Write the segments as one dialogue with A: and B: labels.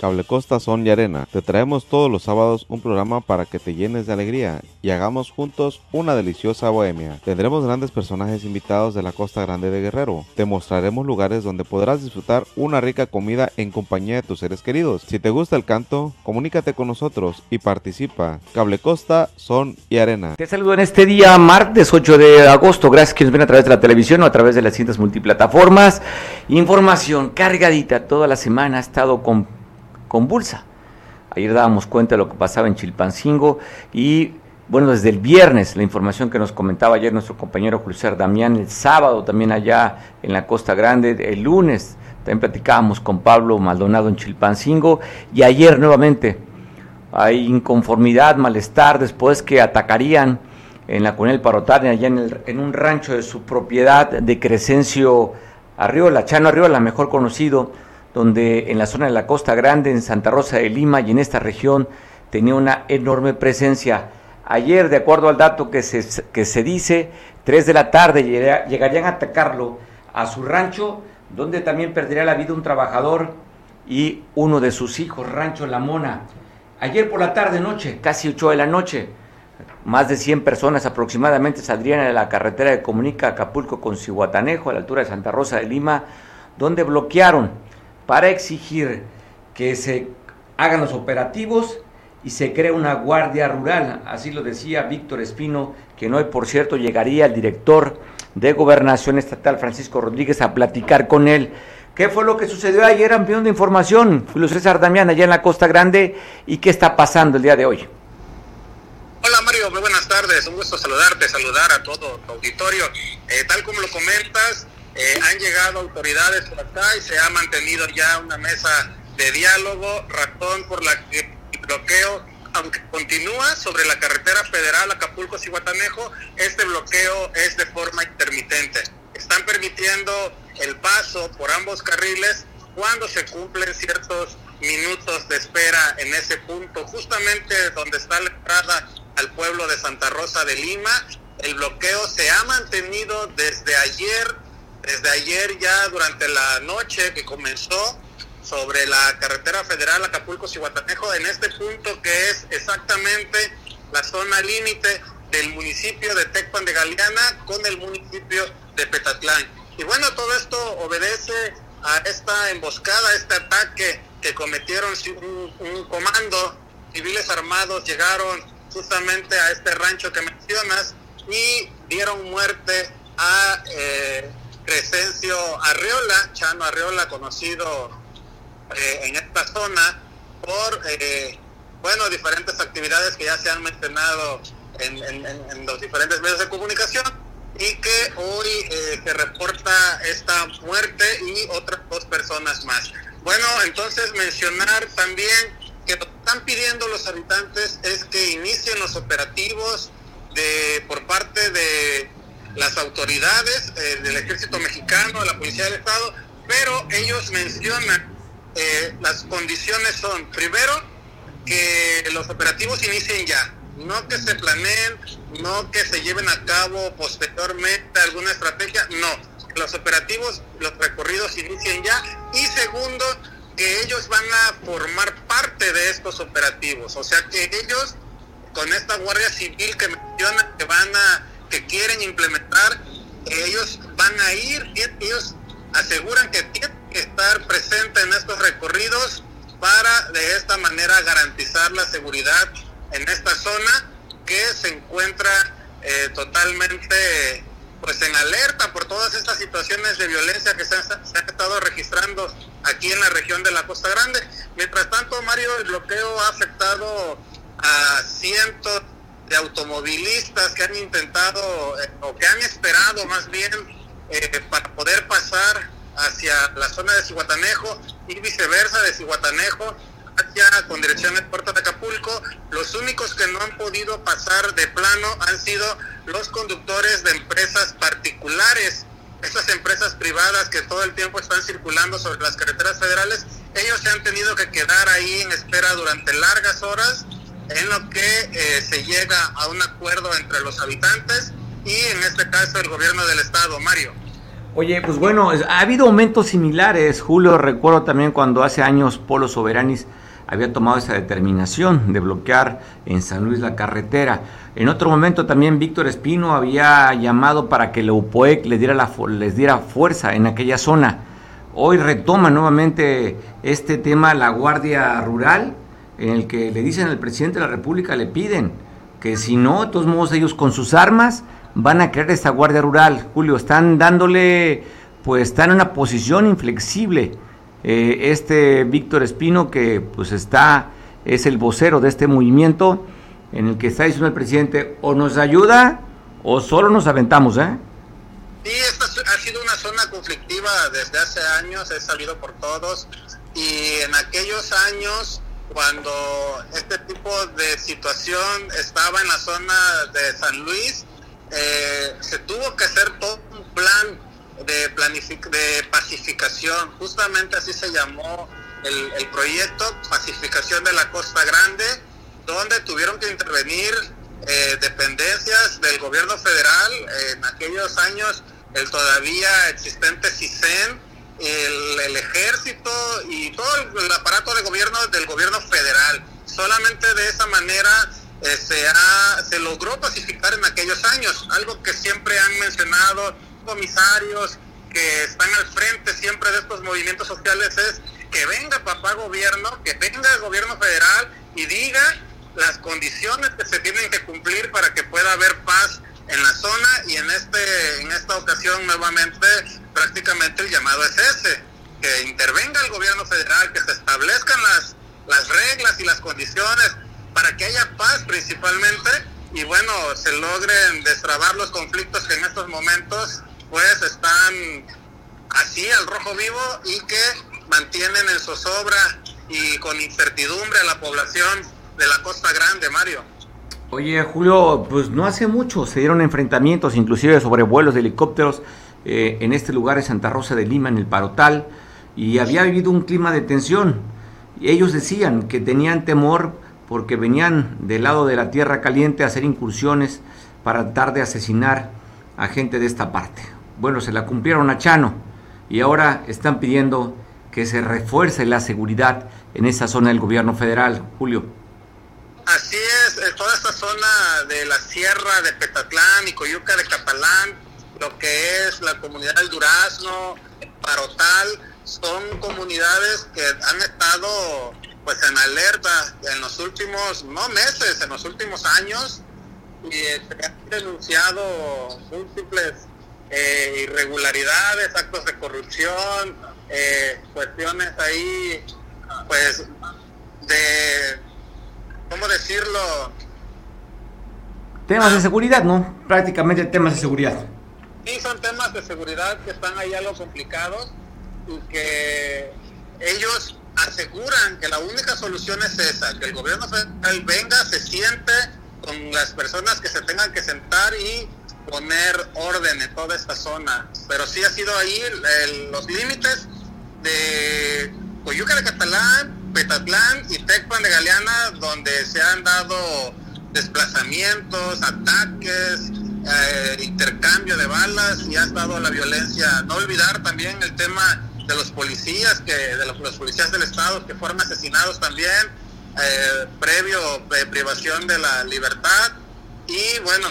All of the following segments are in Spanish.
A: Cable Costa Son y Arena. Te traemos todos los sábados un programa para que te llenes de alegría y hagamos juntos una deliciosa bohemia. Tendremos grandes personajes invitados de la Costa Grande de Guerrero. Te mostraremos lugares donde podrás disfrutar una rica comida en compañía de tus seres queridos. Si te gusta el canto, comunícate con nosotros y participa. Cable Costa Son y Arena.
B: Te saludo en este día, martes 8 de agosto. Gracias que nos ven a través de la televisión o a través de las distintas multiplataformas. Información cargadita toda la semana ha estado con, convulsa. Ayer dábamos cuenta de lo que pasaba en Chilpancingo y bueno, desde el viernes, la información que nos comentaba ayer nuestro compañero Julio Damián, el sábado también allá en la Costa Grande, el lunes también platicábamos con Pablo Maldonado en Chilpancingo y ayer nuevamente hay inconformidad, malestar después que atacarían en la Cunel Parotán, allá en, en un rancho de su propiedad de Crescencio Arriola, Chano Arriola, mejor conocido, donde en la zona de la Costa Grande, en Santa Rosa de Lima y en esta región tenía una enorme presencia. Ayer, de acuerdo al dato que se, que se dice, 3 de la tarde llegarían a atacarlo a su rancho, donde también perdería la vida un trabajador y uno de sus hijos, Rancho La Mona. Ayer por la tarde, noche, casi 8 de la noche, más de 100 personas aproximadamente saldrían de la carretera que comunica Acapulco con Cihuatanejo, a la altura de Santa Rosa de Lima, donde bloquearon para exigir que se hagan los operativos y se cree una guardia rural. Así lo decía Víctor Espino, que hoy, por cierto, llegaría el director de Gobernación Estatal, Francisco Rodríguez, a platicar con él. ¿Qué fue lo que sucedió ayer, amplión de información? Julio César Damián, allá en la Costa Grande, y qué está pasando el día de hoy.
C: Hola Mario, muy buenas tardes, un gusto saludarte, saludar a todo tu auditorio. Eh, tal como lo comentas, eh, han llegado autoridades por acá y se ha mantenido ya una mesa de diálogo, razón por la que el bloqueo, aunque continúa sobre la carretera federal Acapulco-Cihuatanejo, este bloqueo es de forma intermitente. Están permitiendo el paso por ambos carriles cuando se cumplen ciertos minutos de espera en ese punto, justamente donde está la entrada al pueblo de Santa Rosa de Lima. El bloqueo se ha mantenido desde ayer, desde ayer ya durante la noche que comenzó sobre la carretera federal Acapulco-Cihuatanejo, en este punto que es exactamente la zona límite del municipio de Tecpan de Galeana con el municipio de Petatlán. Y bueno, todo esto obedece a esta emboscada, este ataque que cometieron un, un comando, civiles armados llegaron justamente a este rancho que mencionas y dieron muerte a eh, Crescencio Arriola, Chano Arriola, conocido eh, en esta zona por, eh, bueno, diferentes actividades que ya se han mencionado en, en, los diferentes medios de comunicación y que hoy eh, se reporta esta muerte y otras dos personas más. Bueno, entonces mencionar también que lo que están pidiendo los habitantes es que inicien los operativos de por parte de las autoridades eh, del ejército mexicano, la policía del estado, pero ellos mencionan eh, las condiciones son primero que los operativos inicien ya, no que se planeen, no que se lleven a cabo posteriormente alguna estrategia, no, los operativos, los recorridos inicien ya y segundo que ellos van a formar parte de estos operativos, o sea que ellos con esta Guardia Civil que mencionan que van a, que quieren implementar, ellos van a ir, ellos aseguran que tienen que estar presentes en estos recorridos para de esta manera garantizar la seguridad en esta zona que se encuentra eh, totalmente pues en alerta por todas estas situaciones de violencia que se han, estado registrando aquí en la región de la Costa Grande. Mientras tanto, Mario, el bloqueo ha afectado a cientos de automovilistas que han intentado eh, o que han esperado más bien eh, para poder pasar hacia la zona de Cihuatanejo y viceversa de Cihuatanejo hacia con dirección al puerto de Acapulco. Los únicos que no han podido pasar de plano han sido los conductores de empresas particulares, esas empresas privadas que todo el tiempo están circulando sobre las carreteras federales, ellos se han tenido que quedar ahí en espera durante largas horas en lo que eh, se llega a un acuerdo entre los habitantes y en este caso el gobierno del estado, Mario.
B: Oye, pues bueno, ha habido momentos similares. Julio, recuerdo también cuando hace años Polo Soberanis había tomado esa determinación de bloquear en San Luis la carretera. En otro momento también Víctor Espino había llamado para que la UPOEC les diera, la, les diera fuerza en aquella zona. Hoy retoma nuevamente este tema la Guardia Rural, en el que le dicen al presidente de la República, le piden que si no, de todos modos ellos con sus armas van a crear esta Guardia Rural. Julio, están dándole, pues están en una posición inflexible. Eh, este Víctor Espino, que pues está, es el vocero de este movimiento, en el que está diciendo el presidente, o nos ayuda o solo nos aventamos, ¿eh?
C: Sí, esta ha sido una zona conflictiva desde hace años, he salido por todos, y en aquellos años cuando este tipo de situación estaba en la zona de San Luis, eh, se tuvo que hacer todo un plan de, de pacificación, justamente así se llamó el, proyecto, pacificación de la Costa Grande, donde tuvieron que intervenir eh, dependencias del gobierno federal, en aquellos años el todavía existente CISEN, el, ejército y todo el, aparato de gobierno del gobierno federal. Solamente de esa manera eh, se, ha, se logró pacificar en aquellos años, algo que siempre han mencionado comisarios que están al frente siempre de estos movimientos sociales es que venga papá gobierno, que venga el gobierno federal y diga las condiciones que se tienen que cumplir para que pueda haber paz en la zona y en este en esta ocasión nuevamente prácticamente el llamado es ese que intervenga el gobierno federal que se establezcan las las reglas y las condiciones para que haya paz principalmente y bueno, se logren destrabar los conflictos que en estos momentos pues están así al rojo vivo y que mantienen en zozobra y con incertidumbre a la población de la Costa Grande, Mario.
B: Oye, Julio, pues no hace mucho se dieron enfrentamientos, inclusive sobre vuelos de helicópteros eh, en este lugar de Santa Rosa de Lima, en el Parotal, y había vivido un clima de tensión. Y ellos decían que tenían temor porque venían del lado de la Tierra Caliente a hacer incursiones para tratar de asesinar a gente de esta parte. Bueno, se la cumplieron a Chano y ahora están pidiendo que se refuerce la seguridad en esa zona del gobierno federal, Julio.
C: Así es, en toda esta zona de la sierra de Petatlán y Coyuca de Capalán, lo que es la comunidad del Durazno, Parotal, son comunidades que han estado pues en alerta en los últimos, no meses, en los últimos años, y se han denunciado múltiples eh, irregularidades, actos de corrupción, eh, cuestiones ahí, pues, de, ¿cómo decirlo?
B: Temas de seguridad, ¿no? Prácticamente temas de seguridad.
C: Sí, son temas de seguridad que están ahí algo complicados y que ellos aseguran que la única solución es esa, que el gobierno federal venga, se siente con las personas que se tengan que sentar y poner orden en toda esta zona. Pero sí ha sido ahí los límites de Coyuca de Catalán, Petatlán y Tecpan de Galeana, donde se han dado desplazamientos, ataques, eh, intercambio de balas y ha estado la violencia. No olvidar también el tema de los policías, que de los, policías del Estado que fueron asesinados también, eh, previo privación de la libertad. Y bueno,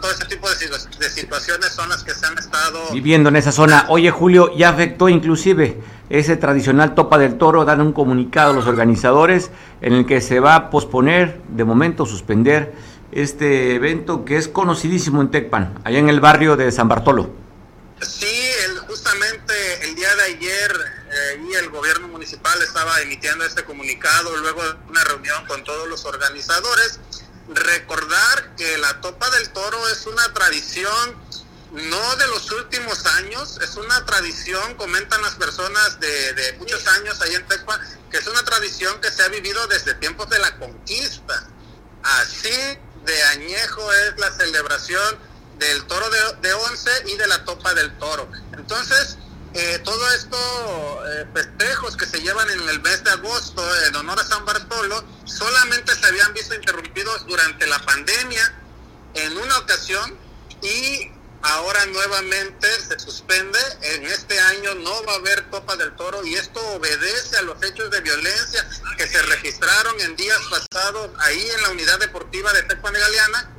C: todo ese tipo de, de, situaciones son las que se han estado
B: viviendo en esa zona. Oye, Julio, ya afectó inclusive ese tradicional Topa del Toro, dan un comunicado a los organizadores en el que se va a posponer, de momento suspender, este evento que es conocidísimo en Tecpan, allá en el barrio de San Bartolo.
C: Sí, justamente el día de ayer eh, y el gobierno municipal estaba emitiendo este comunicado luego de una reunión con todos los organizadores. Recordar que la Topa del Toro es una tradición no de los últimos años, es una tradición, comentan las personas de, de muchos años ahí en Tecpa, que es una tradición que se ha vivido desde tiempos de la conquista. Así de añejo es la celebración del toro de, de once y de la topa del toro. Entonces, eh, todo esto, eh, festejos que se llevan en el mes de agosto en honor a San Bartolo, solamente se habían visto interrumpidos durante la pandemia en una ocasión y ahora nuevamente se suspende. En este año no va a haber Topa del Toro y esto obedece a los hechos de violencia que se registraron en días pasados ahí en la unidad deportiva de Tecpan de Galeana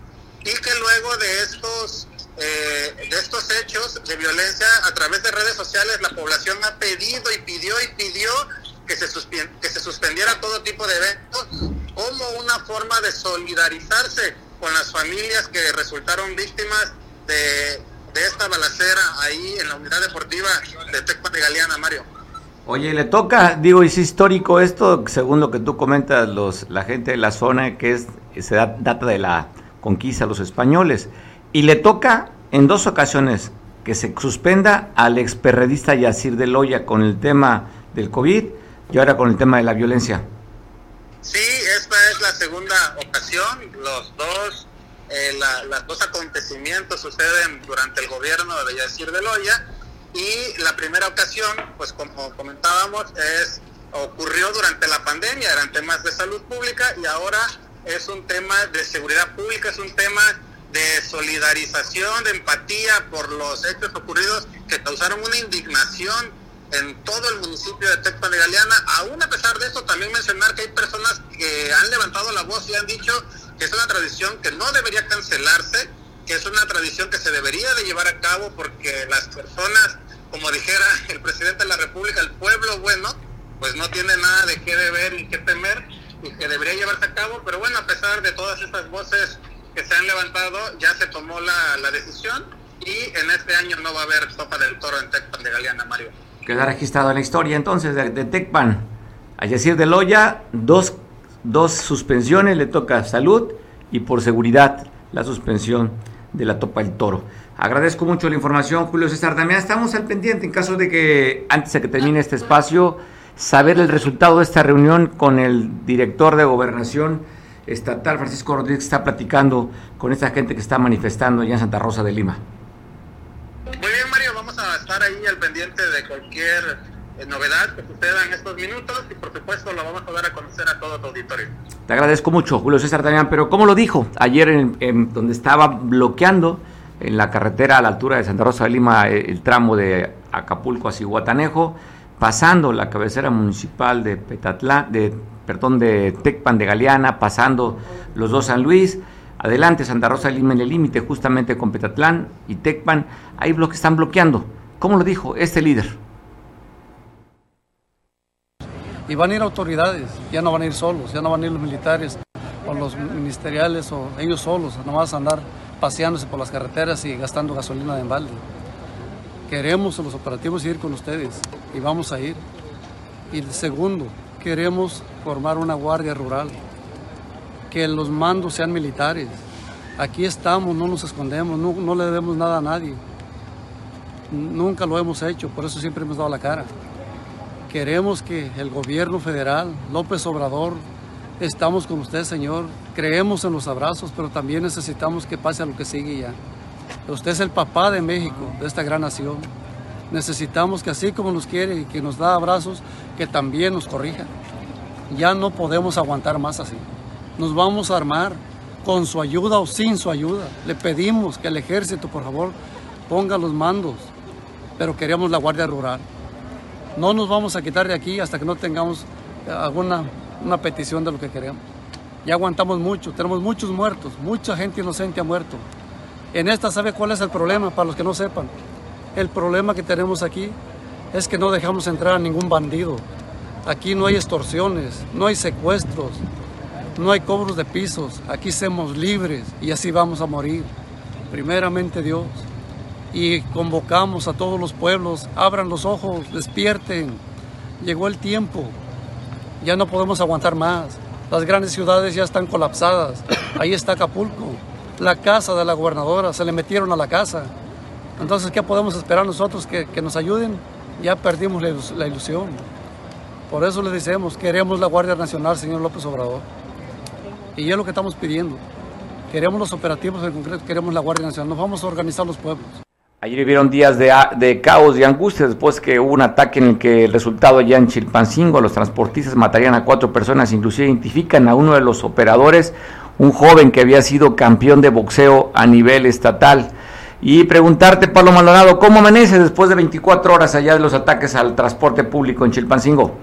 C: y que luego de estos eh, de estos hechos de violencia a través de redes sociales la población ha pedido y pidió y pidió que se, que se suspendiera todo tipo de eventos como una forma de solidarizarse con las familias que resultaron víctimas de, esta balacera ahí en la unidad deportiva de Tecpa de Galeana, Mario.
B: Oye, le toca, digo, es histórico esto, según lo que tú comentas, los, la gente de la zona que es, se data de la conquista de los españoles, y le toca en dos ocasiones que se suspenda al experredista Yacir de Loya con el tema del COVID y ahora con el tema de la violencia.
C: Sí, esta es la segunda ocasión, los dos eh, los dos acontecimientos suceden durante el gobierno de Yacir de Loya y la primera ocasión, pues como comentábamos, es ocurrió durante la pandemia, eran temas de salud pública y ahora es un tema de seguridad pública, es un tema de solidarización, de empatía por los hechos ocurridos que causaron una indignación en todo el municipio de Tecpan de Galeana. Aún a pesar de eso, también mencionar que hay personas que han levantado la voz y han dicho que es una tradición que no debería cancelarse, que es una tradición que se debería de llevar a cabo porque las personas, como dijera el presidente de la República, el pueblo bueno, pues no tiene nada de qué deber y qué temer y que debería llevarse a cabo, pero bueno, a pesar de todas estas voces que se han levantado, ya se tomó la, la decisión y en este año no va a haber sopa del toro en Tecpan de Galeana, Mario.
B: Queda registrado en la historia entonces de, de Tecpan. A decir de Loya, dos dos suspensiones, le toca salud y por seguridad la suspensión de la Topa del Toro. Agradezco mucho la información, Julio César También Estamos al pendiente en caso de que, antes de que termine este espacio, saber el resultado de esta reunión con el director de Gobernación Estatal, Francisco Rodríguez, que está platicando con esta gente que está manifestando allá en Santa Rosa de Lima.
C: Muy bien, Mario, vamos a estar ahí al pendiente de cualquier novedad que suceda en estos minutos y por supuesto lo vamos a dar a conocer a todo tu auditorio.
B: Te agradezco mucho, Julio César Damián, pero como lo dijo ayer en, donde estaba bloqueando en la carretera a la altura de Santa Rosa de Lima el, tramo de Acapulco a Cihuatanejo, pasando la cabecera municipal de Petatlán, de perdón, de Tecpan de Galeana, pasando los dos San Luis, adelante Santa Rosa de Lima en el límite justamente con Petatlán y Tecpan, hay bloques están bloqueando. ¿Cómo lo dijo este líder?
D: Y van a ir autoridades, ya no van a ir solos, ya no van a ir los militares o los ministeriales o ellos solos, no vas a andar paseándose por las carreteras y gastando gasolina de embalde. Queremos los operativos ir con ustedes y vamos a ir. Y segundo, queremos formar una guardia rural, que los mandos sean militares. Aquí estamos, no nos escondemos, no le debemos nada a nadie. Nunca lo hemos hecho, por eso siempre hemos dado la cara. Queremos que el gobierno federal, López Obrador, estamos con usted, Señor. Creemos en los abrazos, pero también necesitamos que pase a lo que sigue ya. Usted es el papá de México, de esta gran nación. Necesitamos que así como nos quiere y que nos da abrazos, que también nos corrija. Ya no podemos aguantar más así. Nos vamos a armar con su ayuda o sin su ayuda. Le pedimos que el ejército, por favor, ponga los mandos, pero queremos la Guardia Rural. No nos vamos a quitar de aquí hasta que no tengamos eh, alguna una petición de lo que queremos. Ya aguantamos mucho, tenemos muchos muertos, mucha gente inocente ha muerto. En esta, ¿sabe cuál es el problema? Para los que no sepan, el problema que tenemos aquí es que no dejamos entrar a ningún bandido. Aquí no hay extorsiones, no hay secuestros, no hay cobros de pisos. Aquí somos libres y así vamos a morir. Primeramente Dios y convocamos a todos los pueblos, abran los ojos, despierten, llegó el tiempo, ya no podemos aguantar más, las grandes ciudades ya están colapsadas, ahí está Acapulco, la casa de la gobernadora, se le metieron a la casa, entonces ¿qué podemos esperar nosotros que, nos ayuden? Ya perdimos la ilusión. Por eso le decimos, queremos la Guardia Nacional, señor López Obrador. Y es lo que estamos pidiendo. Queremos los operativos en concreto, queremos la Guardia Nacional. Nos vamos a organizar los pueblos.
B: Ayer vivieron días de, de, caos y angustia después que hubo un ataque en el que el resultado allá en Chilpancingo, los transportistas matarían a cuatro personas, inclusive identifican a uno de los operadores, un joven que había sido campeón de boxeo a nivel estatal. Y preguntarte, Pablo Maldonado, ¿cómo amanece después de 24 horas allá de los ataques al transporte público en Chilpancingo?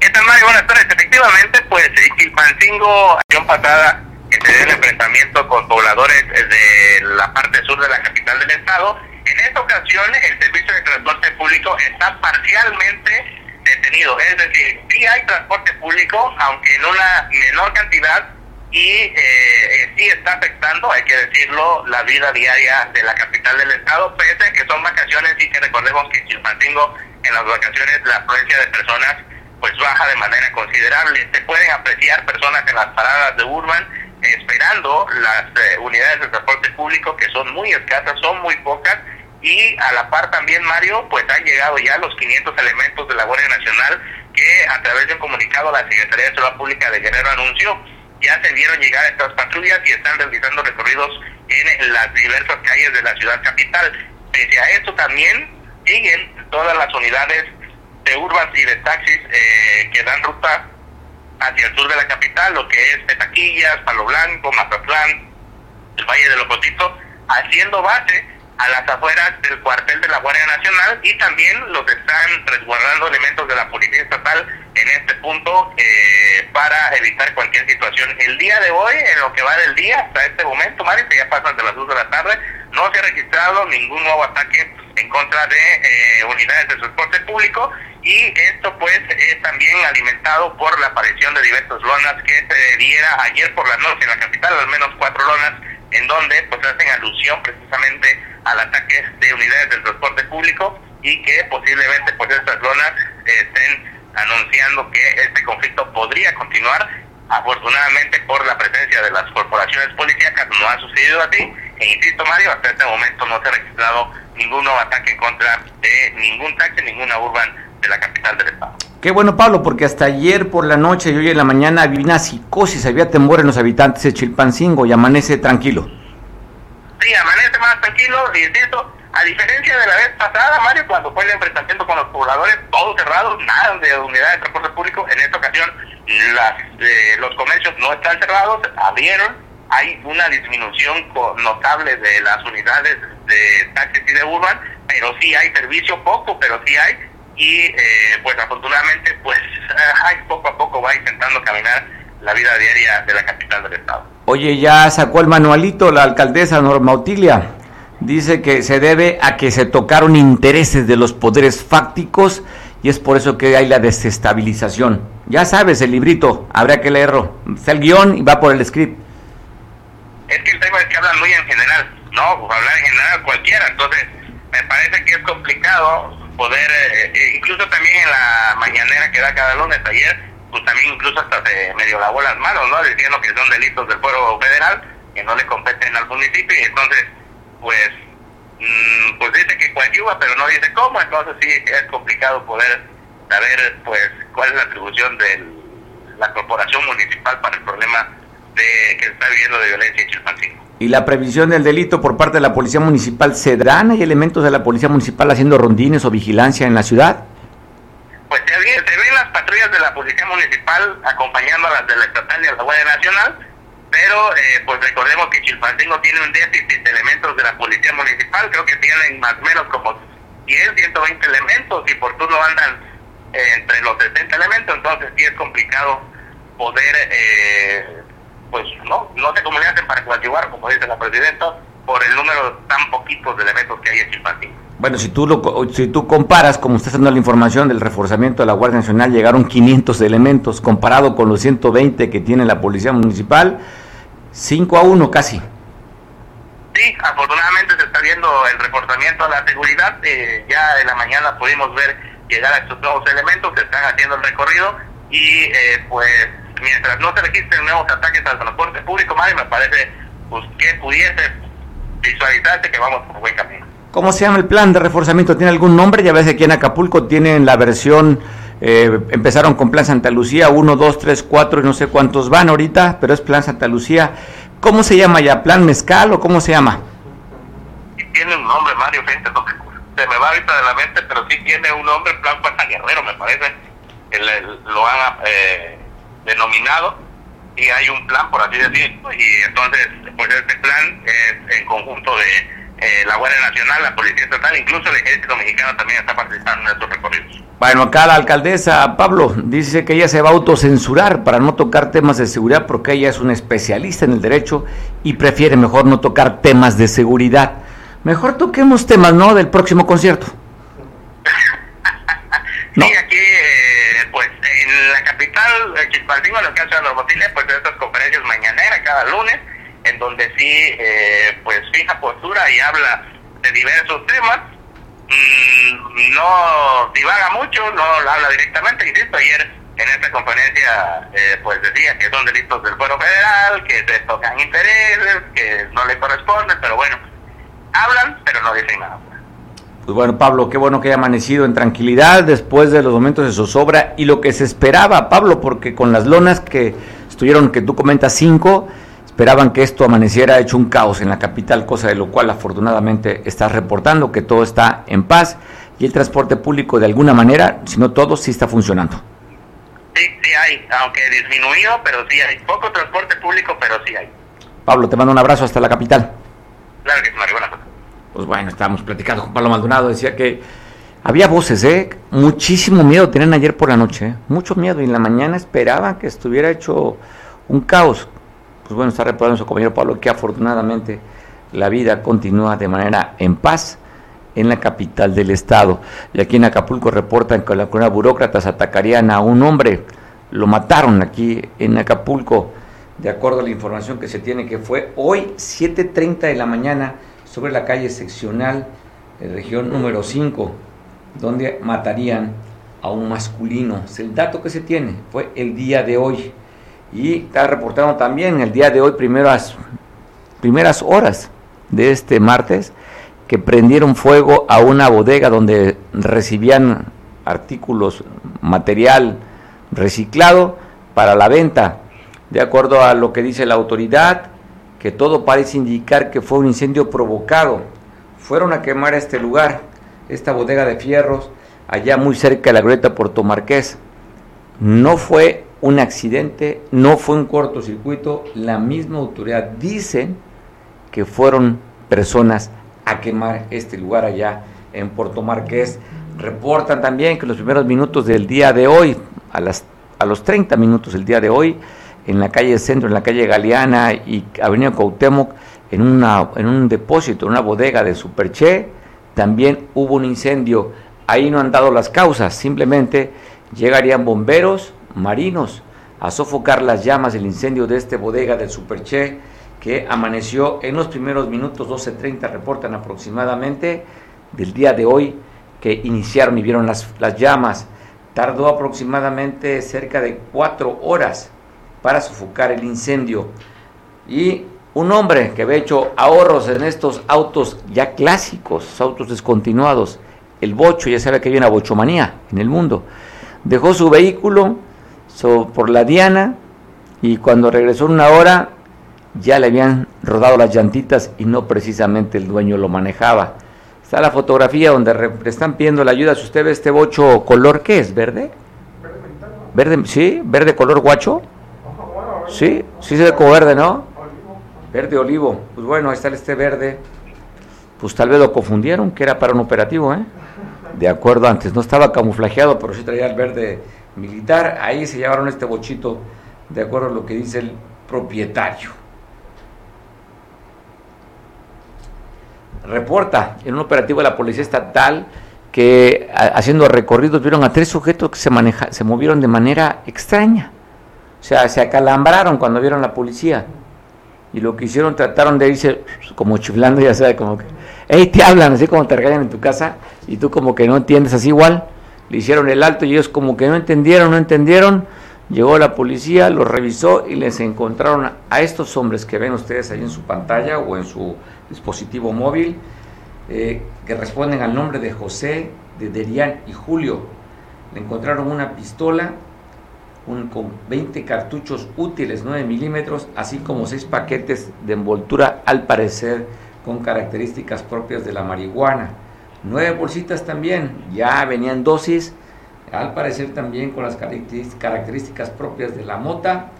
E: ¿Qué tal, Mario? Buenas tardes. Efectivamente, pues Chilpancingo, acción pasada, se dio el enfrentamiento con pobladores de la parte sur de la capital del estado. En esta ocasión, el servicio de transporte público está parcialmente detenido. Es decir, sí hay transporte público, aunque en una menor cantidad, y eh, eh, sí está afectando, hay que decirlo, la vida diaria de la capital del estado, pese a que son vacaciones y que recordemos que en Chilpancingo, en las vacaciones, la afluencia de personas pues baja de manera considerable. Se pueden apreciar personas en las paradas de Urban esperando las eh, unidades de transporte público que son muy escasas, son muy pocas y a la par también Mario, pues han llegado ya los 500 elementos de la Guardia Nacional que a través de un comunicado la Secretaría de Seguridad Pública de Guerrero anunció ya se vieron llegar estas patrullas y están realizando recorridos en las diversas calles de la ciudad capital. Pese a esto también siguen todas las unidades de urban y de taxis eh, que dan ruta hacia el sur de la capital, lo que es Petaquillas, Palo Blanco, Mazatlán, el Valle de Locotito, haciendo base a las afueras del cuartel de la Guardia Nacional y también los están resguardando elementos de la Policía Estatal en este punto eh, para evitar cualquier situación. El día de hoy, en lo que va del día, hasta este momento, Mario, que ya pasan de las 2 de la tarde, no se ha registrado ningún nuevo ataque en contra de eh, unidades de transporte público y esto pues es también alimentado por la aparición de diversas lonas que se diera ayer por la noche en la capital, al menos cuatro lonas en donde pues hacen alusión precisamente al ataque de unidades del transporte público y que posiblemente pues estas zonas estén anunciando que este conflicto podría continuar. Afortunadamente por la presencia de las corporaciones policíacas no ha sucedido así e insisto Mario, hasta este momento no se ha registrado ningún nuevo ataque en contra de ningún taxi, ninguna urban de la capital del estado.
B: Qué bueno, Pablo, porque hasta ayer por la noche y hoy en la mañana había una psicosis, había temor en los habitantes de Chilpancingo y amanece tranquilo.
E: Sí, amanece más tranquilo, y insisto, a diferencia de la vez pasada, Mario, cuando fue el enfrentamiento con los pobladores, todos cerrados, nada de unidades de transporte público, en esta ocasión eh, los comercios no están cerrados, abrieron, hay una disminución notable de las unidades de taxis y de urban, pero sí hay servicio, poco, pero sí hay, y eh, pues afortunadamente pues hay poco a poco va intentando caminar la vida diaria de la capital del estado.
B: Oye, ya sacó el manualito la alcaldesa Norma Otilia. Dice que se debe a que se tocaron intereses de los poderes fácticos y es por eso que hay la desestabilización. Ya sabes, el librito, habrá que leerlo. Está el guion y va por el script.
E: Es que el tema es que hablan muy en general, ¿no? Pues hablar en general cualquiera, entonces me parece que es complicado poder, eh, eh, incluso también en la mañanera que da cada lunes ayer, pues también incluso hasta se medio lavó las manos, ¿no? Diciendo que son delitos del fuero federal, que no le competen al municipio, y entonces, pues, mmm, pues dice que coadyuva, pero no dice cómo, entonces sí es complicado poder saber, pues, cuál es la atribución de la corporación municipal para el problema de que está viviendo de violencia en Chilpancingo.
B: ¿Y la previsión del delito por parte de la Policía Municipal, se darán hay elementos de la Policía Municipal haciendo rondines o vigilancia en la ciudad?
E: Pues se ven las patrullas de la Policía Municipal acompañando a las de la Estatal y a la Guardia Nacional, pero eh, pues recordemos que Chilpancingo tiene un déficit de elementos de la Policía Municipal, creo que tienen más o menos como 100, 120 elementos y por turno andan eh, entre los 60 elementos, entonces sí es complicado poder... Eh, pues no, no sé cómo le hacen para coadyuvar, como dice la presidenta, por el número tan poquitos de elementos que hay en Chilpancingo.
B: Bueno, si tú, lo, si tú comparas, como está dando la información del reforzamiento de la Guardia Nacional, llegaron 500 elementos, comparado con los 120 que tiene la Policía Municipal, 5 a 1 casi.
E: Sí, afortunadamente se está viendo el reforzamiento a la seguridad. Eh, ya en la mañana pudimos ver llegar a estos nuevos elementos, se están haciendo el recorrido y eh, pues mientras no se registren nuevos ataques al transporte público, Mario, me parece pues, que pudiese visualizarse que vamos por buen camino.
B: ¿Cómo se llama el plan de reforzamiento? ¿Tiene algún nombre? Ya ves que aquí en Acapulco tienen la versión, eh, empezaron con Plan Santa Lucía, 1, 2, 3, 4 y no sé cuántos van ahorita, pero es Plan Santa Lucía. ¿Cómo se llama ya? ¿Plan Mezcal o cómo se llama?
E: Tiene un nombre, Mario, gente, se me va ahorita de la mente, pero sí tiene un nombre, Plan Puerta Guerrero, me parece, que lo han... Eh, denominado y hay un plan, por así decirlo, y entonces, pues este plan es en conjunto de
C: eh, la Guardia Nacional, la Policía Estatal, incluso el Ejército Mexicano también está participando en estos recorridos.
B: Bueno, acá la alcaldesa Pablo dice que ella se va a autocensurar para no tocar temas de seguridad porque ella es una especialista en el derecho y prefiere mejor no tocar temas de seguridad. Mejor toquemos temas, ¿no? Del próximo concierto.
C: Sí, aquí, eh, pues en la Chispalcingo, lo que hace a los botines, pues estas conferencias mañaneras cada lunes, en donde sí, eh, pues fija postura y habla de diversos temas. Mm, no divaga mucho, no habla directamente, insisto, ayer en esta conferencia eh, pues decía que son delitos del fuero federal, que se tocan intereses, que no le corresponden, pero bueno, hablan, pero no dicen nada.
B: Pues bueno, Pablo, qué bueno que haya amanecido en tranquilidad después de los momentos de zozobra y lo que se esperaba, Pablo, porque con las lonas que estuvieron, que tú comentas, cinco, esperaban que esto amaneciera hecho un caos en la capital, cosa de lo cual afortunadamente estás reportando que todo está en paz y el transporte público de alguna manera, si no todo, sí está funcionando.
C: Sí, sí hay, aunque disminuido, pero sí hay. Poco transporte público, pero sí hay.
B: Pablo, te mando un abrazo hasta la capital.
C: Claro que sí, Mario,
B: pues bueno, estábamos platicando con Pablo Maldonado, decía que había voces, ¿eh? Muchísimo miedo tenían ayer por la noche, ¿eh? mucho miedo, y en la mañana esperaban que estuviera hecho un caos. Pues bueno, está reportando su compañero Pablo que afortunadamente la vida continúa de manera en paz en la capital del estado. Y aquí en Acapulco reportan que la comunidad burócratas atacarían a un hombre, lo mataron aquí en Acapulco, de acuerdo a la información que se tiene, que fue hoy 7.30 de la mañana sobre la calle seccional, de región número 5, donde matarían a un masculino. Es el dato que se tiene, fue el día de hoy. Y está reportando también el día de hoy, primeras, primeras horas de este martes, que prendieron fuego a una bodega donde recibían artículos, material reciclado para la venta. De acuerdo a lo que dice la autoridad, que todo parece indicar que fue un incendio provocado. Fueron a quemar este lugar, esta bodega de fierros, allá muy cerca de la grieta Puerto Marqués. No fue un accidente, no fue un cortocircuito, la misma autoridad dice que fueron personas a quemar este lugar allá en Puerto Marqués. Reportan también que los primeros minutos del día de hoy, a, las, a los 30 minutos del día de hoy, en la calle Centro, en la calle Galeana y Avenida Cuauhtémoc, en, una, en un depósito, en una bodega de Superche, también hubo un incendio. Ahí no han dado las causas, simplemente llegarían bomberos marinos a sofocar las llamas del incendio de esta bodega del Superche que amaneció en los primeros minutos, 12.30 reportan aproximadamente del día de hoy que iniciaron y vieron las, las llamas. Tardó aproximadamente cerca de cuatro horas para sofocar el incendio. Y un hombre que había hecho ahorros en estos autos ya clásicos, autos descontinuados, el bocho, ya sabe que hay una bochomanía en el mundo, dejó su vehículo por la Diana y cuando regresó una hora ya le habían rodado las llantitas y no precisamente el dueño lo manejaba. Está la fotografía donde le están pidiendo la ayuda. Si usted ve este bocho color, ¿qué es? ¿Verde? Verde, sí, verde color guacho. Sí, sí se ve como verde, ¿no? Verde olivo. Pues bueno, ahí está este verde. Pues tal vez lo confundieron, que era para un operativo, ¿eh? De acuerdo, antes no estaba camuflajeado, pero sí traía el verde militar. Ahí se llevaron este bochito, de acuerdo a lo que dice el propietario. Reporta en un operativo de la Policía Estatal que haciendo recorridos vieron a tres sujetos que se, maneja, se movieron de manera extraña. O sea, se acalambraron cuando vieron la policía. Y lo que hicieron, trataron de irse como chiflando, ya sabes, como que, hey, te hablan, así como te regañan en tu casa, y tú como que no entiendes así igual. Le hicieron el alto y ellos como que no entendieron, no entendieron. Llegó la policía, los revisó y les encontraron a, estos hombres que ven ustedes ahí en su pantalla o en su dispositivo móvil, eh, que responden al nombre de José, de Derian y Julio. Le encontraron una pistola con 20 cartuchos útiles 9 milímetros, así como 6 paquetes de envoltura, al parecer con características propias de la marihuana. 9 bolsitas también, ya venían dosis, al parecer también con las características propias de la mota.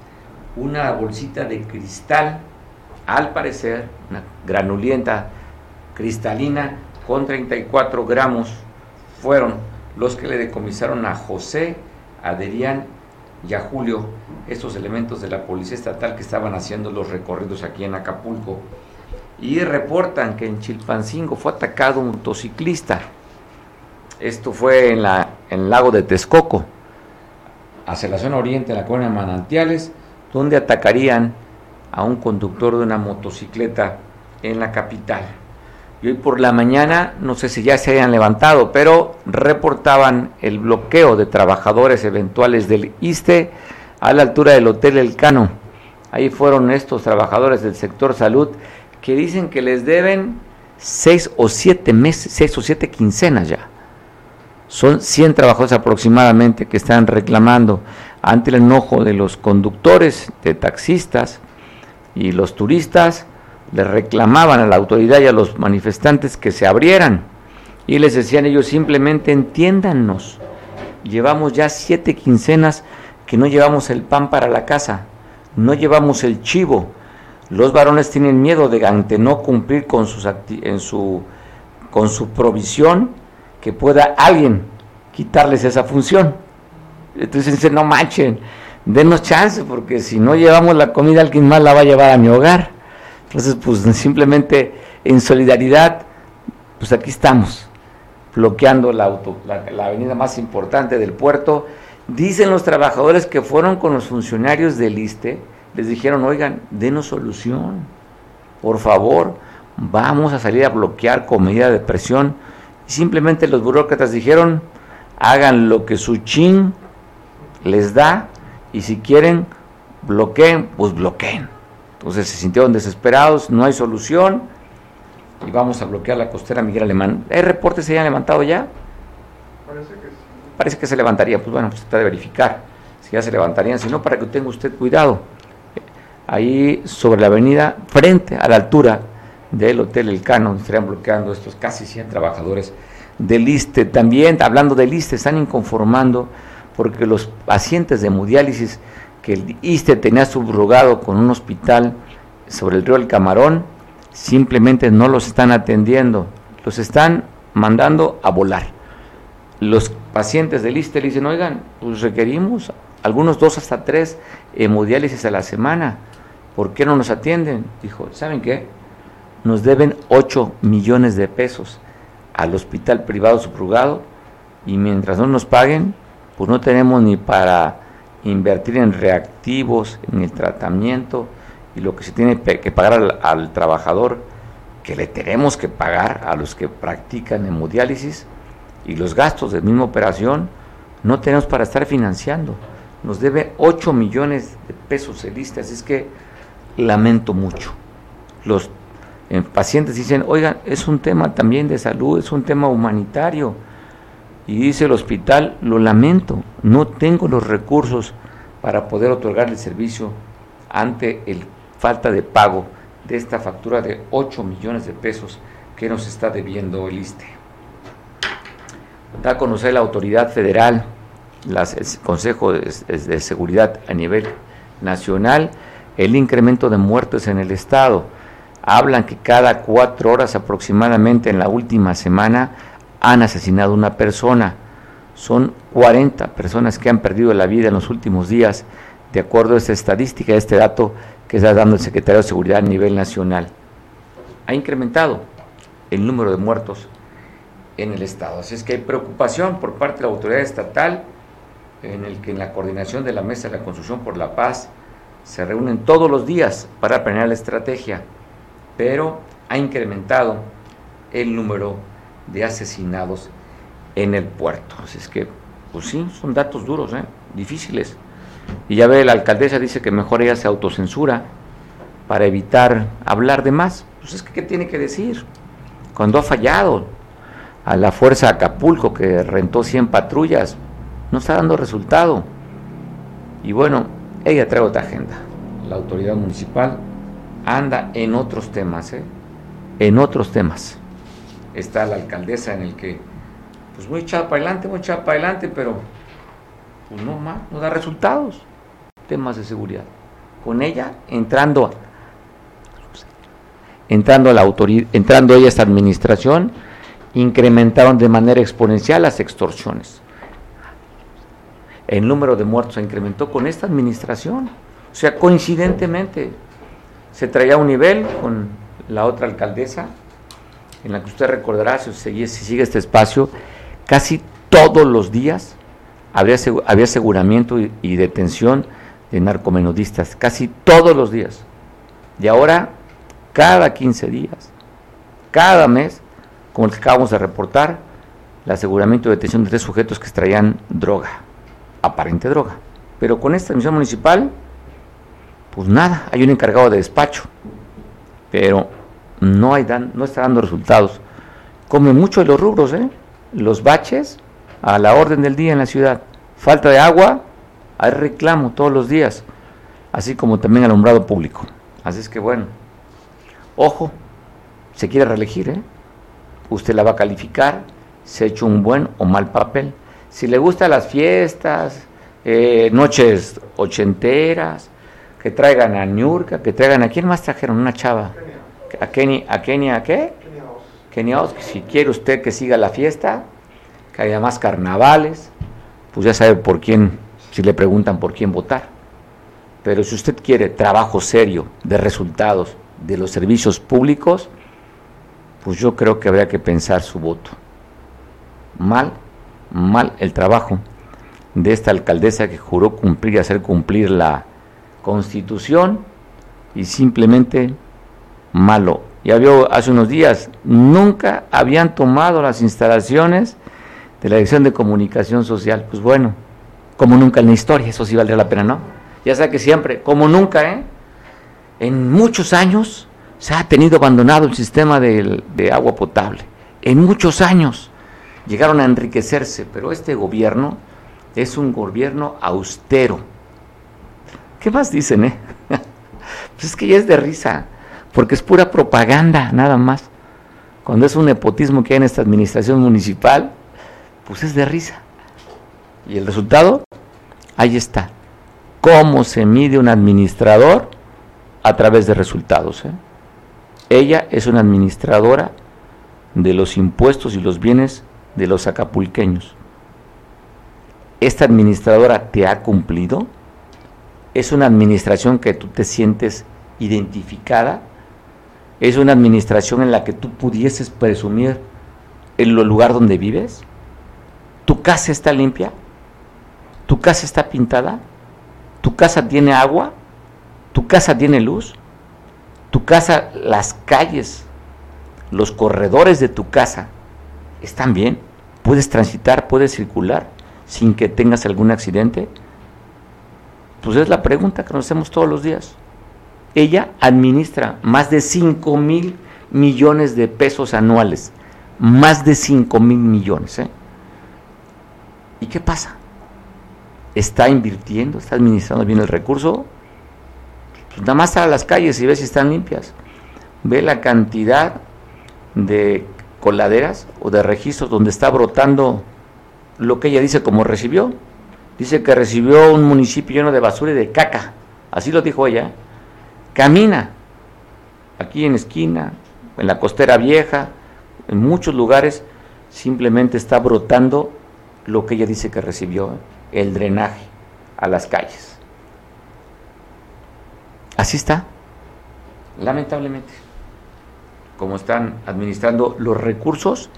B: Una bolsita de cristal, al parecer, una granulenta cristalina con 34 gramos fueron los que le decomisaron a José, Adrián y a Julio, estos elementos de la Policía Estatal que estaban haciendo los recorridos aquí en Acapulco. Y reportan que en Chilpancingo fue atacado un motociclista. Esto fue en, la, en el lago de Texcoco, hacia la zona oriente de la colonia Manantiales, donde atacarían a un conductor de una motocicleta en la capital. Y hoy por la mañana, no sé si ya se hayan levantado, pero reportaban el bloqueo de trabajadores eventuales del ISTE a la altura del Hotel El Cano. Ahí fueron estos trabajadores del sector salud que dicen que les deben seis o siete meses, seis o siete quincenas ya. Son 100 trabajadores aproximadamente que están reclamando ante el enojo de los conductores, de taxistas y los turistas, le reclamaban a la autoridad y a los manifestantes que se abrieran y les decían ellos simplemente entiéndanos, llevamos ya siete quincenas que no llevamos el pan para la casa, no llevamos el chivo, los varones tienen miedo de ante no cumplir con, sus en su, con su provisión, que pueda alguien quitarles esa función. Entonces dicen, no manchen, denos chance, porque si no llevamos la comida, alguien más la va a llevar a mi hogar. Entonces, pues simplemente en solidaridad, pues aquí estamos, bloqueando la, auto, la, avenida más importante del puerto. Dicen los trabajadores que fueron con los funcionarios del ISTE, les dijeron, oigan, denos solución, por favor, vamos a salir a bloquear con medida de presión. Y simplemente los burócratas dijeron, hagan lo que su chin les da y si quieren bloqueen, pues bloqueen. Entonces se sintieron desesperados, no hay solución y vamos a bloquear la costera Miguel Alemán. ¿Hay reportes se hayan levantado ya? Parece que sí. Parece que se levantaría, pues bueno, pues se trata de verificar si ya se levantarían, si no, para que tenga usted cuidado. Ahí sobre la avenida, frente a la altura del Hotel El Cano, estarían bloqueando estos casi 100 trabajadores del ISTE. También, hablando del ISTE, están inconformando porque los pacientes de hemodiálisis que el ISTE tenía subrogado con un hospital sobre el río El Camarón, simplemente no los están atendiendo, los están mandando a volar. Los pacientes del ISTE le dicen, oigan, pues requerimos algunos dos hasta tres hemodiálisis a la semana, ¿por qué no nos atienden? Dijo, ¿saben qué? Nos deben 8 millones de pesos al hospital privado subrogado y mientras no nos paguen, pues no tenemos ni para invertir en reactivos, en el tratamiento y lo que se tiene que pagar al, trabajador, que le tenemos que pagar a los que practican hemodiálisis y los gastos de misma operación, no tenemos para estar financiando. Nos debe 8 millones de pesos el ISTE, así es que lamento mucho. Los eh, pacientes dicen, oigan, es un tema también de salud, es un tema humanitario y dice el hospital, lo lamento, no tengo los recursos para poder otorgar el servicio ante el falta de pago de esta factura de 8 millones de pesos que nos está debiendo el ISTE. Da a conocer la autoridad federal, las, el Consejo de, de Seguridad a nivel nacional, el incremento de muertes en el Estado. Hablan que cada cuatro horas aproximadamente en la última semana han asesinado una persona. Son 40 personas que han perdido la vida en los últimos días, de acuerdo a esta estadística, a este dato que está dando el secretario de Seguridad a nivel nacional. Ha incrementado el número de muertos en el Estado. Así es que hay preocupación por parte de la autoridad estatal, en el que en la coordinación de la Mesa de la Construcción por la Paz se reúnen todos los días para planear la estrategia, pero ha incrementado el número de asesinados en el puerto. Así es que, pues sí, son datos duros, ¿eh? difíciles. Y ya ve, la alcaldesa dice que mejor ella se autocensura para evitar hablar de más. Pues es que, ¿qué tiene que decir? Cuando ha fallado a la Fuerza Acapulco, que rentó 100 patrullas, no está dando resultado. Y bueno, ella trae otra agenda. La autoridad municipal anda en otros temas, ¿eh? en otros temas está la alcaldesa en el que, pues muy echada para adelante, muy echada para adelante, pero pues no más, no da resultados. Temas de seguridad. Con ella entrando entrando, a la entrando ella a esta administración, incrementaron de manera exponencial las extorsiones. El número de muertos se incrementó con esta administración. O sea, coincidentemente, se traía un nivel con la otra alcaldesa, en la que usted recordará, si, sigue, si sigue este espacio, casi todos los días había, había aseguramiento y, detención de narcomenudistas, casi todos los días. Y ahora, cada 15 días, cada mes, como el que acabamos de reportar, el aseguramiento de detención de tres sujetos que extraían droga, aparente droga. Pero con esta misión municipal, pues nada, hay un encargado de despacho, pero no, hay dan, no está dando resultados. Come mucho de los rubros, ¿eh? los baches a la orden del día en la ciudad. Falta de agua, hay reclamo todos los días, así como también alumbrado público. Así es que bueno, ojo, se quiere reelegir, ¿eh? usted la va a calificar, se ha hecho un buen o mal papel. Si le gustan las fiestas, eh, noches ochenteras, que traigan a Niurka, que traigan a quién más trajeron, una chava, a Kenia, a Kenia, ¿qué? Kenia Oscar, si quiere usted que siga la fiesta, que haya más carnavales, pues ya sabe por quién, si le preguntan por quién votar. Pero si usted quiere trabajo serio de resultados de los servicios públicos, pues yo creo que habría que pensar su voto. Mal, mal el trabajo de esta alcaldesa que juró cumplir y hacer cumplir la constitución y simplemente malo. Ya vio hace unos días, nunca habían tomado las instalaciones de la Dirección de Comunicación Social. Pues bueno, como nunca en la historia, eso sí valdría la pena, ¿no? Ya sea que siempre, como nunca, ¿eh? En muchos años se ha tenido abandonado el sistema de, de agua potable. En muchos años llegaron a enriquecerse, pero este gobierno es un gobierno austero ¿Qué más dicen, eh? pues es que ya es de risa, porque es pura propaganda, nada más. Cuando es un nepotismo que hay en esta administración municipal, pues es de risa. Y el resultado, ahí está. ¿Cómo se mide un administrador? A través de resultados. Eh? Ella es una administradora de los impuestos y los bienes de los acapulqueños. ¿Esta administradora te ha cumplido? es una administración que tú te sientes identificada, es una administración en la que tú pudieses presumir en el lugar donde vives, tu casa está limpia, tu casa está pintada, tu casa tiene agua, tu casa tiene luz, tu casa, las calles, los corredores de tu casa están bien, puedes transitar, puedes circular sin que tengas algún accidente. Pues es la pregunta que nos hacemos todos los días. Ella administra más de 5 mil millones de pesos anuales. Más de 5 mil millones. ¿eh? ¿Y qué pasa? ¿Está invirtiendo? ¿Está administrando bien el recurso? Pues nada más a las calles y ve si están limpias. Ve la cantidad de coladeras o de registros donde está brotando lo que ella dice como recibió. Dice que recibió un municipio lleno de basura y de caca. Así lo dijo ella. Camina. Aquí en esquina, en la costera vieja, en muchos lugares, simplemente está brotando lo que ella dice que recibió, el drenaje a las calles. Así está, lamentablemente, como están administrando los recursos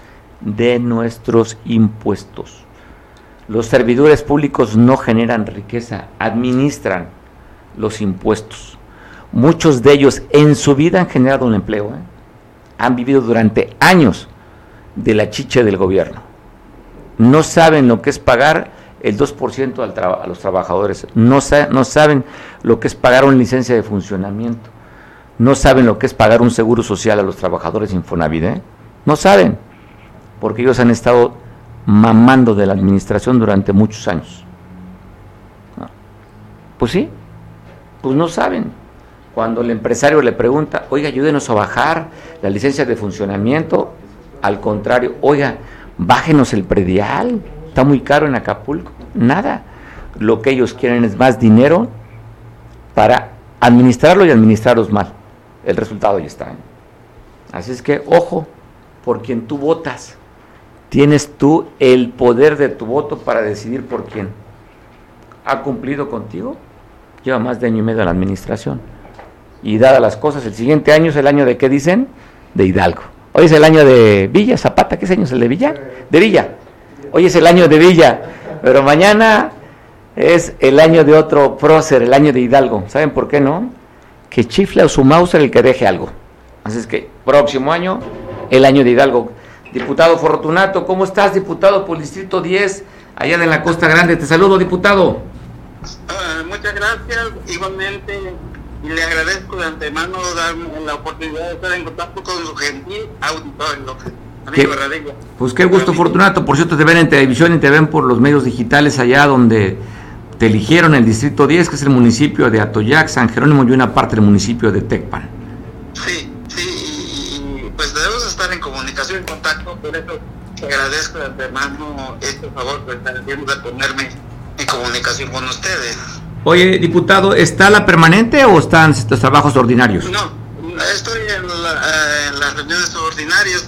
B: de nuestros impuestos. Los servidores públicos no generan riqueza, administran los impuestos. Muchos de ellos en su vida han generado un empleo, ¿eh? han vivido durante años de la chicha del gobierno. No saben lo que es pagar el 2% al a los trabajadores, no, no saben lo que es pagar una licencia de funcionamiento, no saben lo que es pagar un seguro social a los trabajadores Infonavit, ¿eh? no saben, porque ellos han estado mamando de la administración durante muchos años. Pues sí, pues no saben. Cuando el empresario le pregunta, oiga, ayúdenos a bajar la licencia de funcionamiento, al contrario, oiga, bájenos el predial, está muy caro en Acapulco. Nada. Lo que ellos quieren es más dinero para administrarlo y administrarlos mal. El resultado ya está. Así es que, ojo, por quien tú votas. Tienes tú el poder de tu voto para decidir por quién. ¿Ha cumplido contigo? Lleva más de año y medio en la administración. Y dadas las cosas, el siguiente año es el año de qué dicen? De Hidalgo. Hoy es el año de Villa, Zapata, ¿qué año es el de Villa? De Villa. Hoy es el año de Villa, pero mañana es el año de otro prócer, el año de Hidalgo. ¿Saben por qué no? Que chifle a su mouse el que deje algo. Así es que próximo año, el año de Hidalgo. Diputado Fortunato, ¿cómo estás, diputado por Distrito 10, allá de la Costa Grande? Te saludo, diputado.
F: Ah, muchas gracias, igualmente, y le agradezco de antemano darme la oportunidad de estar en contacto con su gentil auditorio.
B: Amigo Pues qué gusto, Fortunato. Por cierto, te ven en televisión y te ven por los medios digitales allá donde te eligieron el Distrito 10, que es el municipio de Atoyac, San Jerónimo y una parte del municipio de Tecpan.
F: Sí, sí, y pues debemos estar en comunicación, en contacto, por eso te agradezco de antemano este favor que están haciendo de ponerme en comunicación con ustedes.
B: Oye, diputado, ¿está la permanente o están los trabajos ordinarios?
F: No, estoy en, eh, en las reuniones ordinarias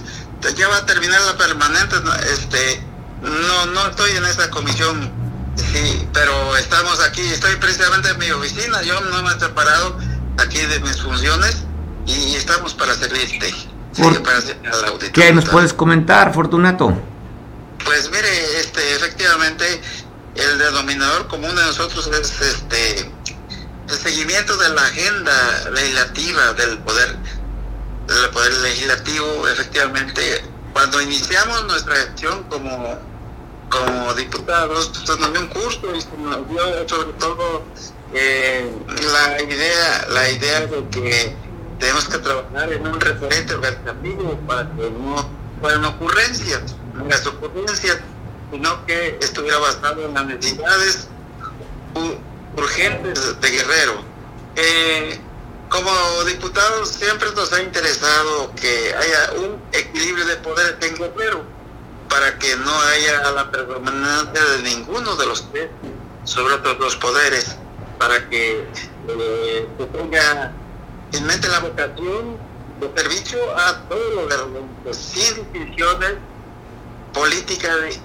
F: ya va a terminar la permanente, este, no, no estoy en esa comisión, sí, pero estamos aquí, estoy precisamente en mi oficina, yo no me he separado aquí de mis funciones y estamos para servirte.
B: ¿Qué nos puedes comentar, Fortunato?
F: Pues mire, este, efectivamente, el denominador común de nosotros es este el seguimiento de la agenda legislativa del poder del Poder Legislativo, efectivamente, cuando iniciamos nuestra gestión como, como diputados, se nos dio un curso y se nos dio sobre todo eh, la idea la idea de que tenemos que trabajar en un referente organizativo para que no fueran ocurrencias, las ocurrencias, sino que estuviera basado en las necesidades urgentes de Guerrero. Eh, como diputados siempre nos ha interesado que haya un equilibrio de poder en Guerrero para que no haya la permanencia de ninguno de los tres sobre otros dos poderes, para que eh, se tenga en mente la vocación de servicio a todos los guerreros, sin distinciones políticas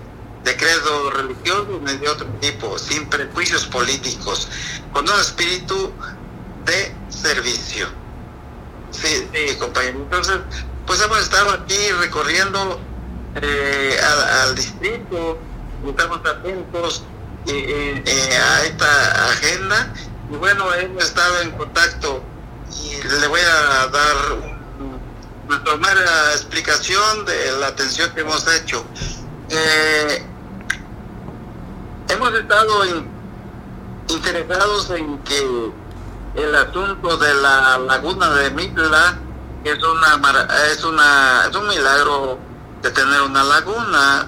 F: de, credo religioso ni de otro tipo, sin prejuicios políticos, con un espíritu de servicio. Sí, sí, compañero. Entonces, pues hemos estado aquí recorriendo eh, al, distrito, estamos atentos eh, eh, a esta agenda y bueno, hemos estado en contacto y le voy a dar una primera explicación de la atención que hemos hecho. Hemos estado interesados en que el asunto de la laguna de Mitla es una es una es un milagro de tener una laguna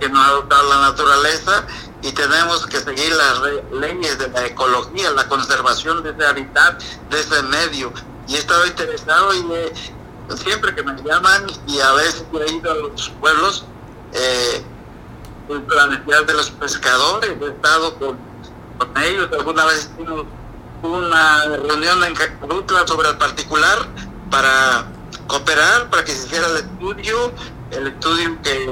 F: que nos ha dotado la naturaleza y tenemos que seguir las leyes de la ecología, la conservación de ese hábitat, de ese medio. Y he estado interesado y siempre que me llaman y a veces he ido a los pueblos, eh, la necesidad de los pescadores, he estado con, con ellos, alguna vez una reunión en Cacrutla sobre el particular para cooperar, para que se hiciera el estudio, el estudio que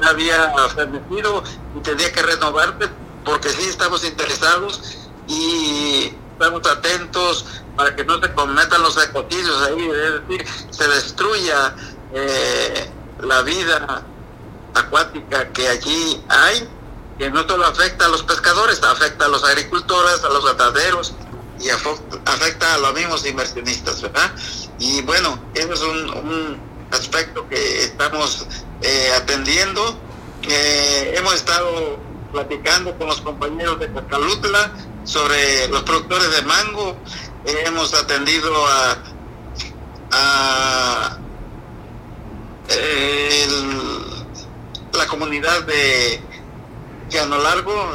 F: ya había permitido y tenía que renovarse, porque sí estamos interesados y estamos atentos para que no se cometan los ecocidios ahí, es decir, se destruya eh, la vida acuática que allí hay, que no solo afecta a los pescadores, afecta a los agricultores, a los ganaderos, y afecta a los mismos inversionistas, ¿verdad? Y bueno, eso es un, aspecto que estamos eh, atendiendo. Eh, hemos estado platicando con los compañeros de Cacalutla sobre los productores de mango. hemos atendido a, a la comunidad de Llano Largo,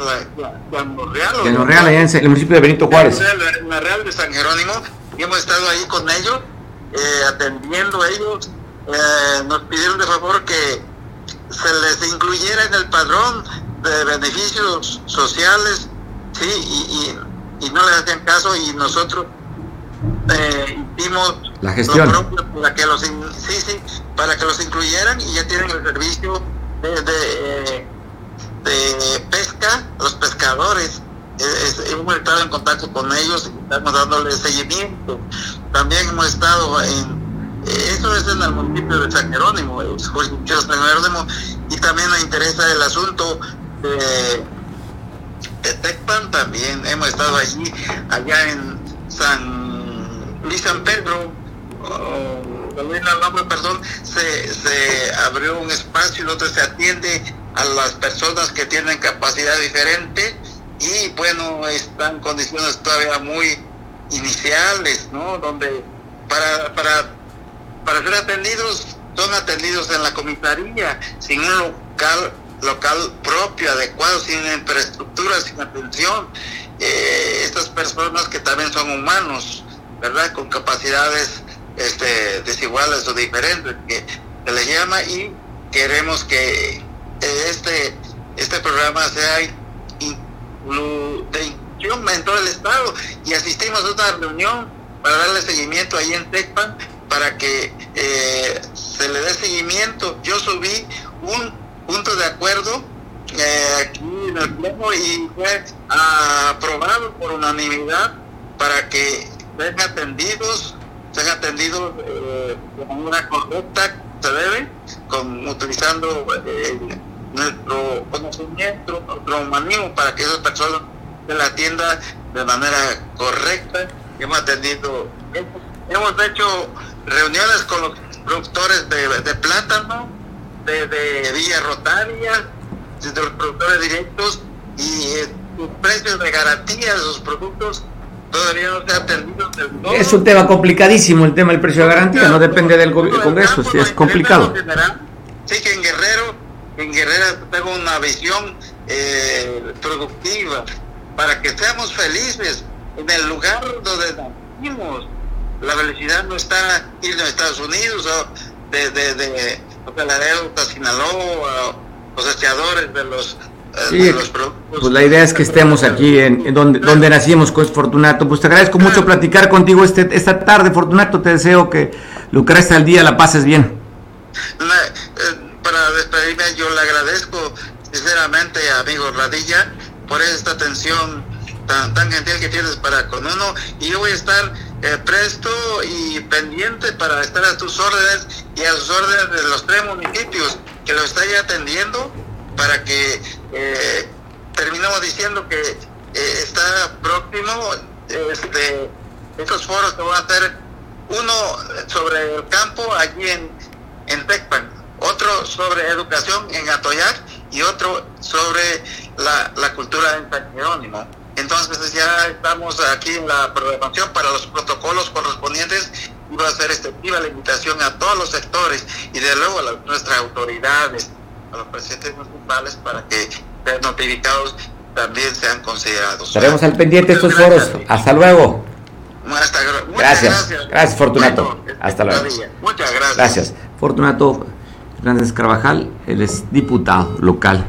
F: Llano Real.
B: Llano Real, allá en el municipio de Benito Juárez.
F: la Real de San Jerónimo, y hemos estado ahí con ellos, eh, atendiendo a ellos. Eh, nos pidieron de favor que se les incluyera en el padrón de beneficios sociales, sí, y, y, no les hacían caso, y nosotros eh, hicimos
B: La gestión.
F: para que los, sí, sí, para que los incluyeran y ya tienen el servicio de, de, de pesca, los pescadores. hemos estado en contacto con ellos y estamos dándoles seguimiento. También hemos estado en eso es en el municipio de San Jerónimo, San Jerónimo, y también me interesa el asunto de, de Tecpan, también hemos estado allí, allá en San Luis San Pedro, el nombre, perdón, se, se abrió un espacio donde se atiende a las personas que tienen capacidad diferente y bueno, están condiciones todavía muy iniciales, ¿no? Donde para, para para ser atendidos, son atendidos en la comisaría, sin un local local propio, adecuado, sin infraestructura, sin atención. Eh, estas personas que también son humanos, ¿verdad? Con capacidades este, desiguales o diferentes, que se les llama y queremos que este, este programa sea de inclusión en todo el Estado y asistimos a una reunión para darle seguimiento ahí en Tecpan para que eh, se le dé seguimiento. Yo subí un punto de acuerdo eh, aquí en el Pleno y fue aprobado por unanimidad para que sean atendidos, sean atendidos eh, de manera correcta, se debe, con, utilizando nuestro conocimiento, nuestro humanismo para que esas personas se la atiendan de manera correcta. Hemos atendido, hemos hecho reuniones con los productores de, plátano, de, Villa Rotaria, de los productores directos y eh, los precios de garantía de sus productos todavía no se han atendido del todo.
B: Es un tema complicadísimo el tema del precio de garantía, no depende del Congreso, es complicado.
F: Sí, que en Guerrero, en Guerrero tengo una visión eh, productiva para que seamos felices en el lugar donde nacimos la felicidad no está ir a Estados Unidos o de, de, de los Sinaloa, cosechadores de los,
B: eh, los productos. Pues la idea es que estemos aquí en, donde, donde nacimos, con Fortunato. Pues te agradezco mucho platicar contigo este, esta tarde, Fortunato. Te deseo que resta del día la pases bien.
F: Eh, para despedirme, yo le agradezco sinceramente amigo Radilla por esta atención tan, tan gentil que tienes para con uno y yo voy a estar eh, presto y pendiente para estar a tus órdenes y a sus órdenes de los tres municipios que lo está ya atendiendo para que eh, terminemos diciendo que eh, está próximo este estos foros que van a hacer uno sobre el campo allí en, en Tecpan, otro sobre educación en Atoyac y otro sobre la, la cultura en San Jerónimo. Entonces ya estamos aquí en la programación para los protocolos correspondientes y va a ser extensiva la invitación a todos los sectores y de luego a nuestras autoridades, a los presidentes municipales para que sean notificados también sean considerados.
B: Estaremos al pendiente de estos foros. Hasta luego. gracias. gracias. Fortunato. Hasta luego.
F: Muchas gracias.
B: Gracias. Fortunato Hernández Carvajal, él es diputado local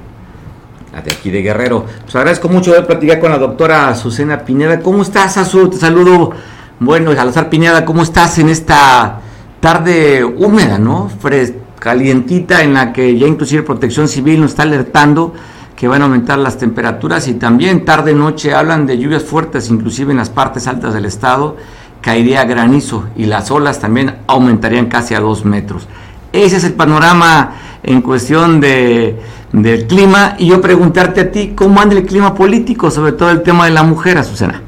B: de aquí de Guerrero. Pues agradezco mucho de platicar con la doctora Azucena Pineda. ¿Cómo estás, Azu? Te saludo. Bueno, Salazar Pineda, ¿cómo estás en esta tarde húmeda, no? Fres calientita en la que ya inclusive Protección Civil nos está alertando que van a aumentar las temperaturas y también tarde-noche hablan de lluvias fuertes, inclusive en las partes altas del estado, caería granizo y las olas también aumentarían casi a dos metros. Ese es el panorama en cuestión de del clima y yo preguntarte a ti cómo anda el clima político, sobre todo el tema de la mujer, Azucena.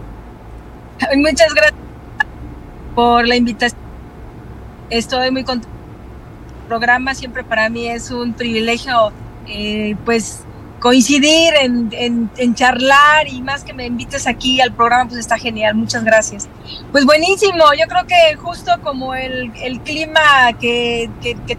G: Muchas gracias por la invitación. Estoy muy contenta. Programa siempre para mí es un privilegio, eh, pues coincidir en, charlar y más que me invites aquí al programa, pues está genial, muchas gracias. Pues buenísimo, yo creo que justo como el, clima que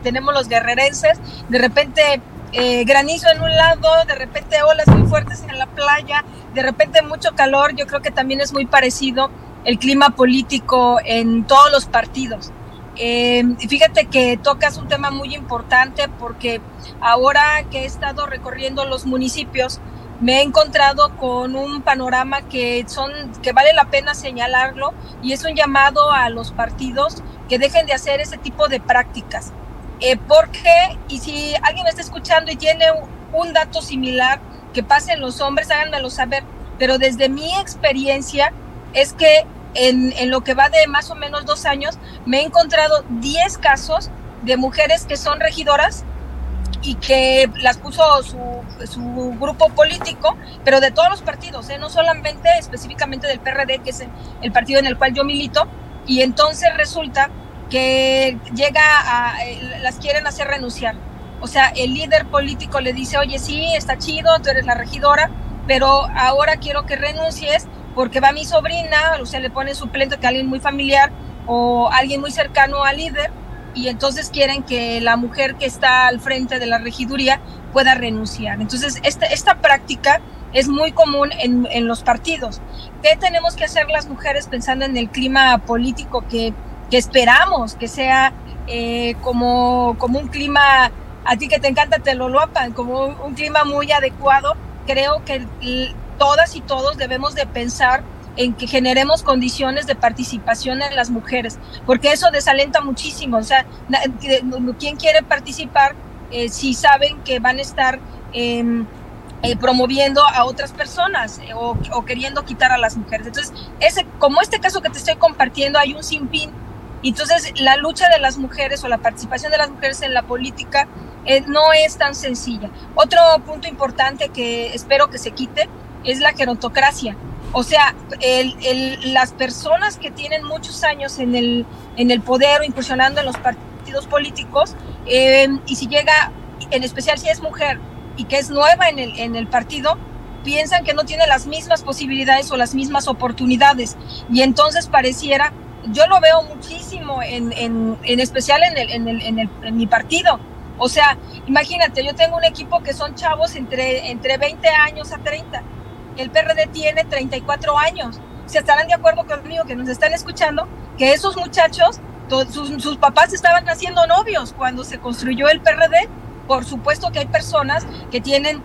G: tenemos los guerrerenses, de repente eh, granizo en un lado, de repente olas muy fuertes en la playa, de repente mucho calor, yo creo que también es muy parecido el clima político en todos los partidos. Eh, fíjate que tocas un tema muy importante porque ahora que he estado recorriendo los municipios, me he encontrado con un panorama que son que vale la pena señalarlo y es un llamado a los partidos que dejen de hacer ese tipo de prácticas. Eh, porque, y si alguien me está escuchando y tiene un dato similar que pase en los hombres, háganmelo saber. Pero desde mi experiencia es que en, en lo que va de más o menos dos años, me he encontrado 10 casos de mujeres que son regidoras y que las puso su, su, grupo político, pero de todos los partidos, ¿eh? no solamente específicamente del PRD, que es el partido en el cual yo milito, y entonces resulta que llega a, eh, las quieren hacer renunciar. O sea, el líder político le dice, oye, sí, está chido, tú eres la regidora, pero ahora quiero que renuncies porque va mi sobrina, o sea, le pone suplente que alguien muy familiar o alguien muy cercano al líder, y entonces quieren que la mujer que está al frente de la regiduría pueda renunciar. Entonces, esta, esta práctica es muy común en, en, los partidos. ¿Qué tenemos que hacer las mujeres pensando en el clima político que, que esperamos que sea eh, como, como un clima, a ti que te encanta te lo lopan, como un clima muy adecuado? Creo que todas y todos debemos de pensar en que generemos condiciones de participación en las mujeres, porque eso desalenta muchísimo. O sea, ¿quién quiere participar eh, si saben que van a estar em, eh, promoviendo a otras personas eh, o, o, queriendo quitar a las mujeres? Entonces, ese, como este caso que te estoy compartiendo, hay un sinfín. Entonces, la lucha de las mujeres o la participación de las mujeres en la política no es tan sencilla. Otro punto importante que espero que se quite es la gerontocracia. O sea, las personas que tienen muchos años en el, en el poder o incursionando en los partidos políticos, eh, y si llega, en especial si es mujer y que es nueva en el, en el partido, piensan que no tiene las mismas posibilidades o las mismas oportunidades. Y entonces pareciera, yo lo veo muchísimo, en, en, en especial en, el, en, el, en, el, en mi partido. O sea, imagínate, yo tengo un equipo que son chavos entre, entre 20 años a 30 el PRD tiene 34 años. Se estarán de acuerdo conmigo que nos están escuchando, que esos muchachos, sus, sus papás estaban haciendo novios cuando se construyó el PRD. Por supuesto que hay personas que tienen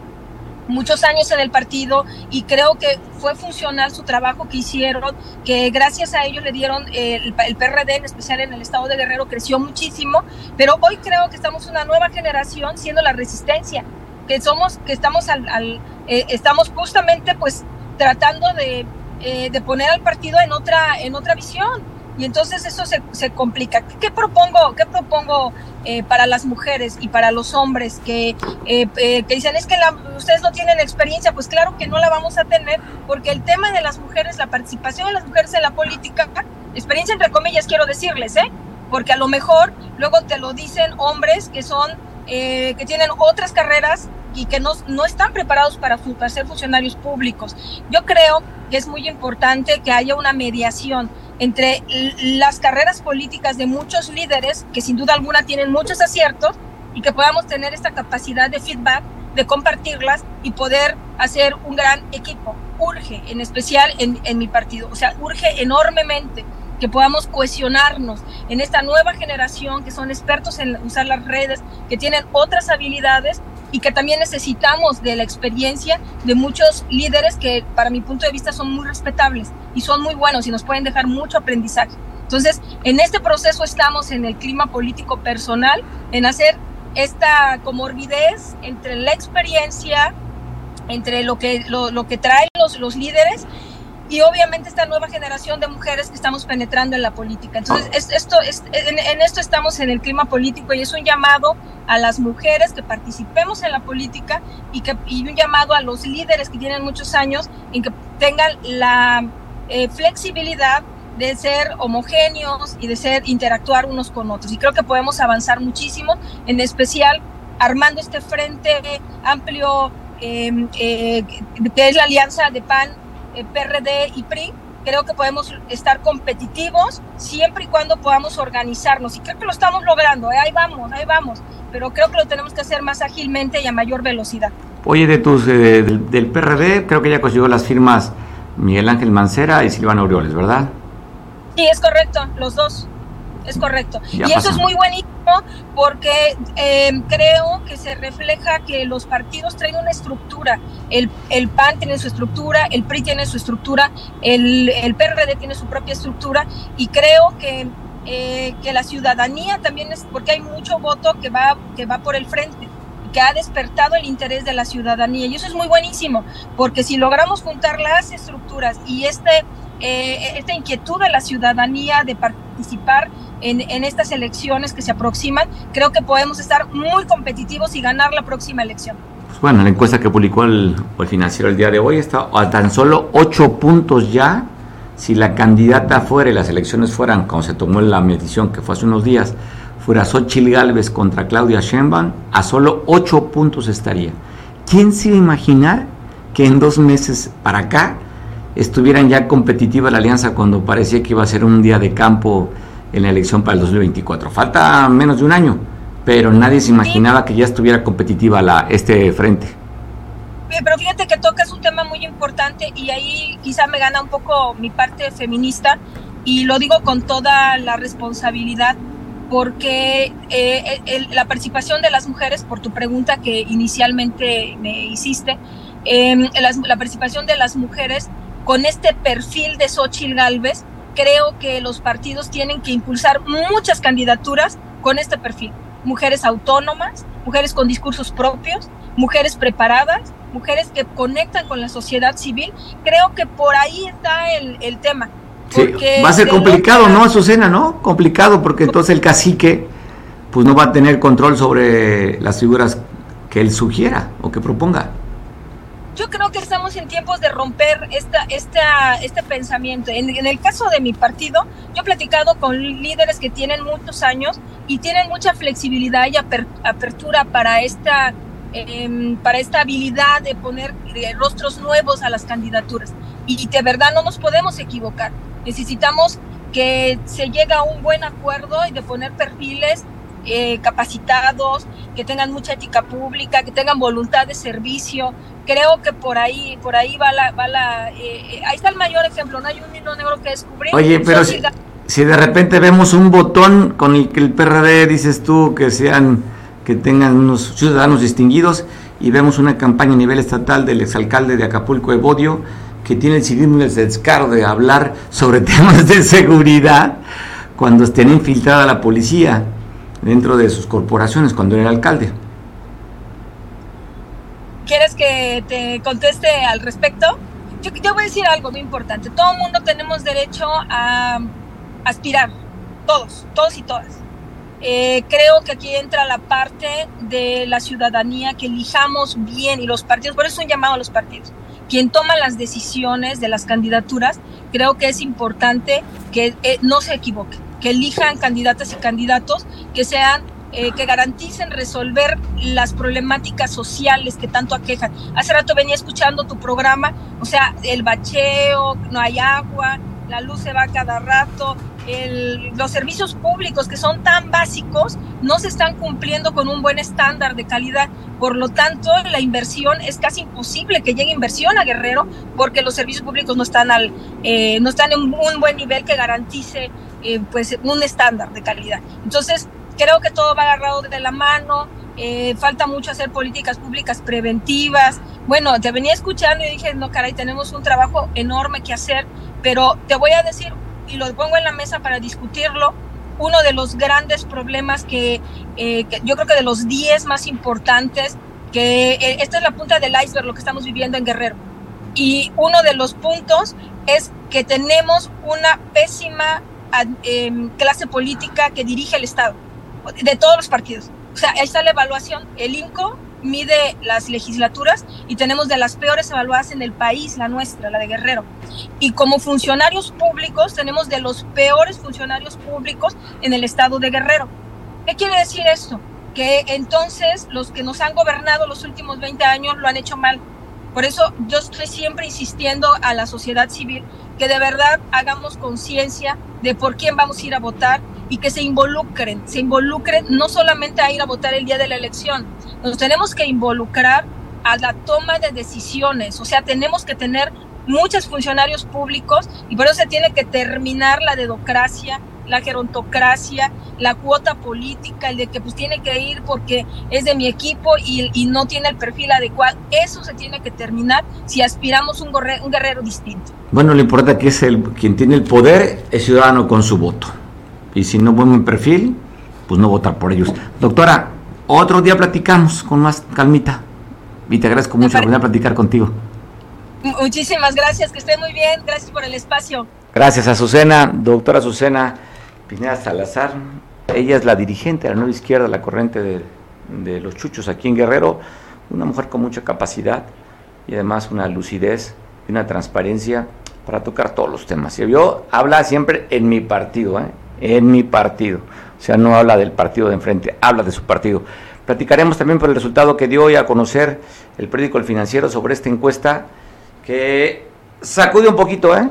G: muchos años en el partido y creo que fue funcional su trabajo que hicieron, que gracias a ellos le dieron el, el, PRD, en especial en el estado de Guerrero, creció muchísimo, pero hoy creo que estamos una nueva generación siendo la resistencia, que somos, que estamos al, al eh, estamos justamente pues tratando de, eh, de, poner al partido en otra, en otra visión. Y entonces eso se, se complica. ¿Qué propongo, qué propongo eh, para las mujeres y para los hombres que, que dicen es que la, ustedes no tienen experiencia? Pues claro que no la vamos a tener porque el tema de las mujeres, la participación de las mujeres en la política, experiencia entre comillas quiero decirles, ¿eh? porque a lo mejor luego te lo dicen hombres que son, que tienen otras carreras y que no, no están preparados para, para, ser funcionarios públicos. Yo creo que es muy importante que haya una mediación entre las carreras políticas de muchos líderes, que sin duda alguna tienen muchos aciertos, y que podamos tener esta capacidad de feedback, de compartirlas y poder hacer un gran equipo. Urge, en especial en, en mi partido, o sea, urge enormemente que podamos cohesionarnos en esta nueva generación que son expertos en usar las redes, que tienen otras habilidades y que también necesitamos de la experiencia de muchos líderes que para mi punto de vista son muy respetables y son muy buenos y nos pueden dejar mucho aprendizaje. Entonces, en este proceso estamos en el clima político personal, en hacer esta comorbidez entre la experiencia, entre lo que, lo, lo que traen los, los líderes y obviamente esta nueva generación de mujeres que estamos penetrando en la política. Entonces, es, esto, es, en, en, esto estamos en el clima político y es un llamado a las mujeres que participemos en la política y, que, y un llamado a los líderes que tienen muchos años en que tengan la eh, flexibilidad de ser homogéneos y de ser interactuar unos con otros. Y creo que podemos avanzar muchísimo, en especial armando este frente amplio eh, eh, que es la alianza de PAN eh, PRD y PRI, creo que podemos estar competitivos siempre y cuando podamos organizarnos. Y creo que lo estamos logrando, ¿eh? ahí vamos, ahí vamos. Pero creo que lo tenemos que hacer más ágilmente y a mayor velocidad.
B: Oye, de tus, eh, del, del, PRD, creo que ya consiguió las firmas Miguel Ángel Mancera y Silvana Aureoles, ¿verdad?
G: Sí, es correcto, los dos. Es correcto. y eso es muy buenísimo porque eh, creo que se refleja que los partidos traen una estructura. El, el, PAN tiene su estructura, el PRI tiene su estructura, el, el PRD tiene su propia estructura y creo que, eh, que la ciudadanía también es, porque hay mucho voto que va, que va por el frente que ha despertado el interés de la ciudadanía y eso es muy buenísimo porque si logramos juntar las estructuras y este eh, esta inquietud de la ciudadanía de participar en, estas elecciones que se aproximan, creo que podemos estar muy competitivos y ganar la próxima elección.
B: Pues bueno, la encuesta que publicó el, el financiero el día de hoy está a tan solo ocho puntos ya. Si la candidata fuera y las elecciones fueran, como se tomó la medición que fue hace unos días, fuera Xochitl Galvez contra Claudia Sheinbaum, a solo ocho puntos estaría. ¿Quién se iba a imaginar que en dos meses para acá estuvieran ya competitiva la alianza cuando parecía que iba a ser un día de campo en la elección para el 2024. Falta menos de un año, pero nadie se imaginaba que ya estuviera competitiva la, este frente.
G: Pero fíjate que tocas un tema muy importante y ahí quizá me gana un poco mi parte feminista y lo digo con toda la responsabilidad porque eh, la participación de las mujeres, por tu pregunta que inicialmente me hiciste, eh, la, la participación de las mujeres con este perfil de Xochitl Galvez, creo que los partidos tienen que impulsar muchas candidaturas con este perfil. Mujeres autónomas, mujeres con discursos propios, mujeres preparadas, mujeres que conectan con la sociedad civil. Creo que por ahí está el, el tema.
B: Sí, va a ser complicado, ¿no, Azucena? ¿No? Complicado porque entonces el cacique pues no va a tener control sobre las figuras que él sugiera o que proponga
G: yo creo que estamos en tiempos de romper esta, esta, este pensamiento. En, el caso de mi partido, yo he platicado con líderes que tienen muchos años y tienen mucha flexibilidad y apertura para esta, em, para esta habilidad de poner rostros nuevos a las candidaturas. Y de verdad no nos podemos equivocar. Necesitamos que se llegue a un buen acuerdo y de poner perfiles eh, capacitados, que tengan mucha ética pública, que tengan voluntad de servicio, creo que por ahí, por ahí va la, va la eh, eh, ahí está el mayor ejemplo, no hay un hilo negro que descubrir.
B: Oye, pero si, si, de repente vemos un botón con el que el PRD dices tú que sean, que tengan unos ciudadanos distinguidos y vemos una campaña a nivel estatal del exalcalde de Acapulco, Evodio, que tiene el civismo el descaro de hablar sobre temas de seguridad cuando estén infiltrada la policía dentro de sus corporaciones cuando era alcalde.
G: ¿Quieres que te conteste al respecto? Yo, yo voy a decir algo muy importante. Todo el mundo tenemos derecho a aspirar, todos, todos y todas. Eh, creo que aquí entra la parte de la ciudadanía, que elijamos bien y los partidos, por eso es un llamado a los partidos. Quien toma las decisiones de las candidaturas, creo que es importante que eh, no se equivoquen, que elijan candidatas y candidatos que sean eh, que garanticen resolver las problemáticas sociales que tanto aquejan. Hace rato venía escuchando tu programa, o sea, el bacheo, no hay agua, la luz se va cada rato, los servicios públicos que son tan básicos no se están cumpliendo con un buen estándar de calidad. Por lo tanto, la inversión es casi imposible que llegue inversión a Guerrero porque los servicios públicos no están, al, eh, no están en un buen nivel que garantice eh, pues, un estándar de calidad. Entonces, creo que todo va agarrado de la mano, eh, falta mucho hacer políticas públicas preventivas. Bueno, te venía escuchando y dije, no, caray, tenemos un trabajo enorme que hacer, pero te voy a decir, y lo pongo en la mesa para discutirlo, uno de los grandes problemas que, eh, yo creo que de los 10 más importantes, que eh, esta es la punta del iceberg, lo que estamos viviendo en Guerrero. Y uno de los puntos es que tenemos una pésima em, clase política que dirige el Estado de todos los partidos. O sea, ahí está la evaluación. El INCO mide las legislaturas y tenemos de las peores evaluadas en el país, la nuestra, la de Guerrero. Y como funcionarios públicos, tenemos de los peores funcionarios públicos en el estado de Guerrero. ¿Qué quiere decir esto? Que entonces los que nos han gobernado los últimos 20 años lo han hecho mal. Por eso yo estoy siempre insistiendo a la sociedad civil que de verdad hagamos conciencia de por quién vamos a ir a votar y que se involucren, se involucren no solamente a ir a votar el día de la elección, nos tenemos que involucrar a la toma de decisiones, o sea, tenemos que tener muchos funcionarios públicos y por eso se tiene que terminar la dedocracia, la gerontocracia, la cuota política, el de que pues tiene que ir porque es de mi equipo y, y no tiene el perfil adecuado. Eso se tiene que terminar si aspiramos un, un guerrero distinto.
B: Bueno, lo importante aquí es el quien tiene el poder es ciudadano con su voto. Y si no buen perfil, pues no votar por ellos. Doctora, otro día platicamos con más calmita. Y te agradezco mucho oportunidad platicar contigo.
G: Muchísimas gracias, que esté muy bien. Gracias por el espacio.
B: Gracias, Azucena, doctora Azucena Pineda Salazar. Ella es la dirigente de la nueva izquierda, la corriente de, de los chuchos aquí en Guerrero. Una mujer con mucha capacidad y además una lucidez y una transparencia para tocar todos los temas. Y yo habla siempre en mi partido, ¿eh? en mi partido. O sea, no habla del partido de enfrente, habla de su partido. Platicaremos también por el resultado que dio hoy a conocer el periódico El Financiero sobre esta encuesta que sacude un poquito, ¿eh?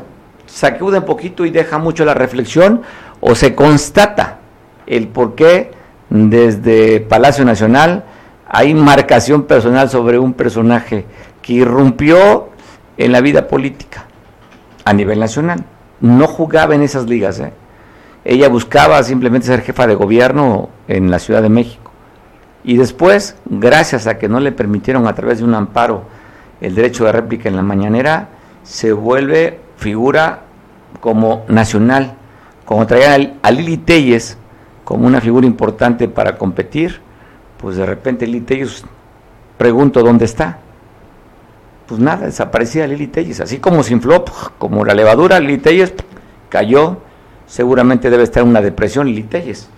B: Sacude un poquito y deja mucho la reflexión o se constata el por qué desde Palacio Nacional hay marcación personal sobre un personaje que irrumpió en la vida política a nivel nacional. No jugaba en esas ligas, ¿eh? Ella buscaba simplemente ser jefa de gobierno en la Ciudad de México. Y después, gracias a que no le permitieron a través de un amparo el derecho de réplica en la mañanera, se vuelve figura como nacional. Como traían a Lili Telles como una figura importante para competir, pues de repente Lili Telles, pregunto dónde está. Pues nada, desaparecía Lili Telles, así como sin flop, como la levadura, Lili Telles cayó seguramente debe estar en una depresión Lili Telles.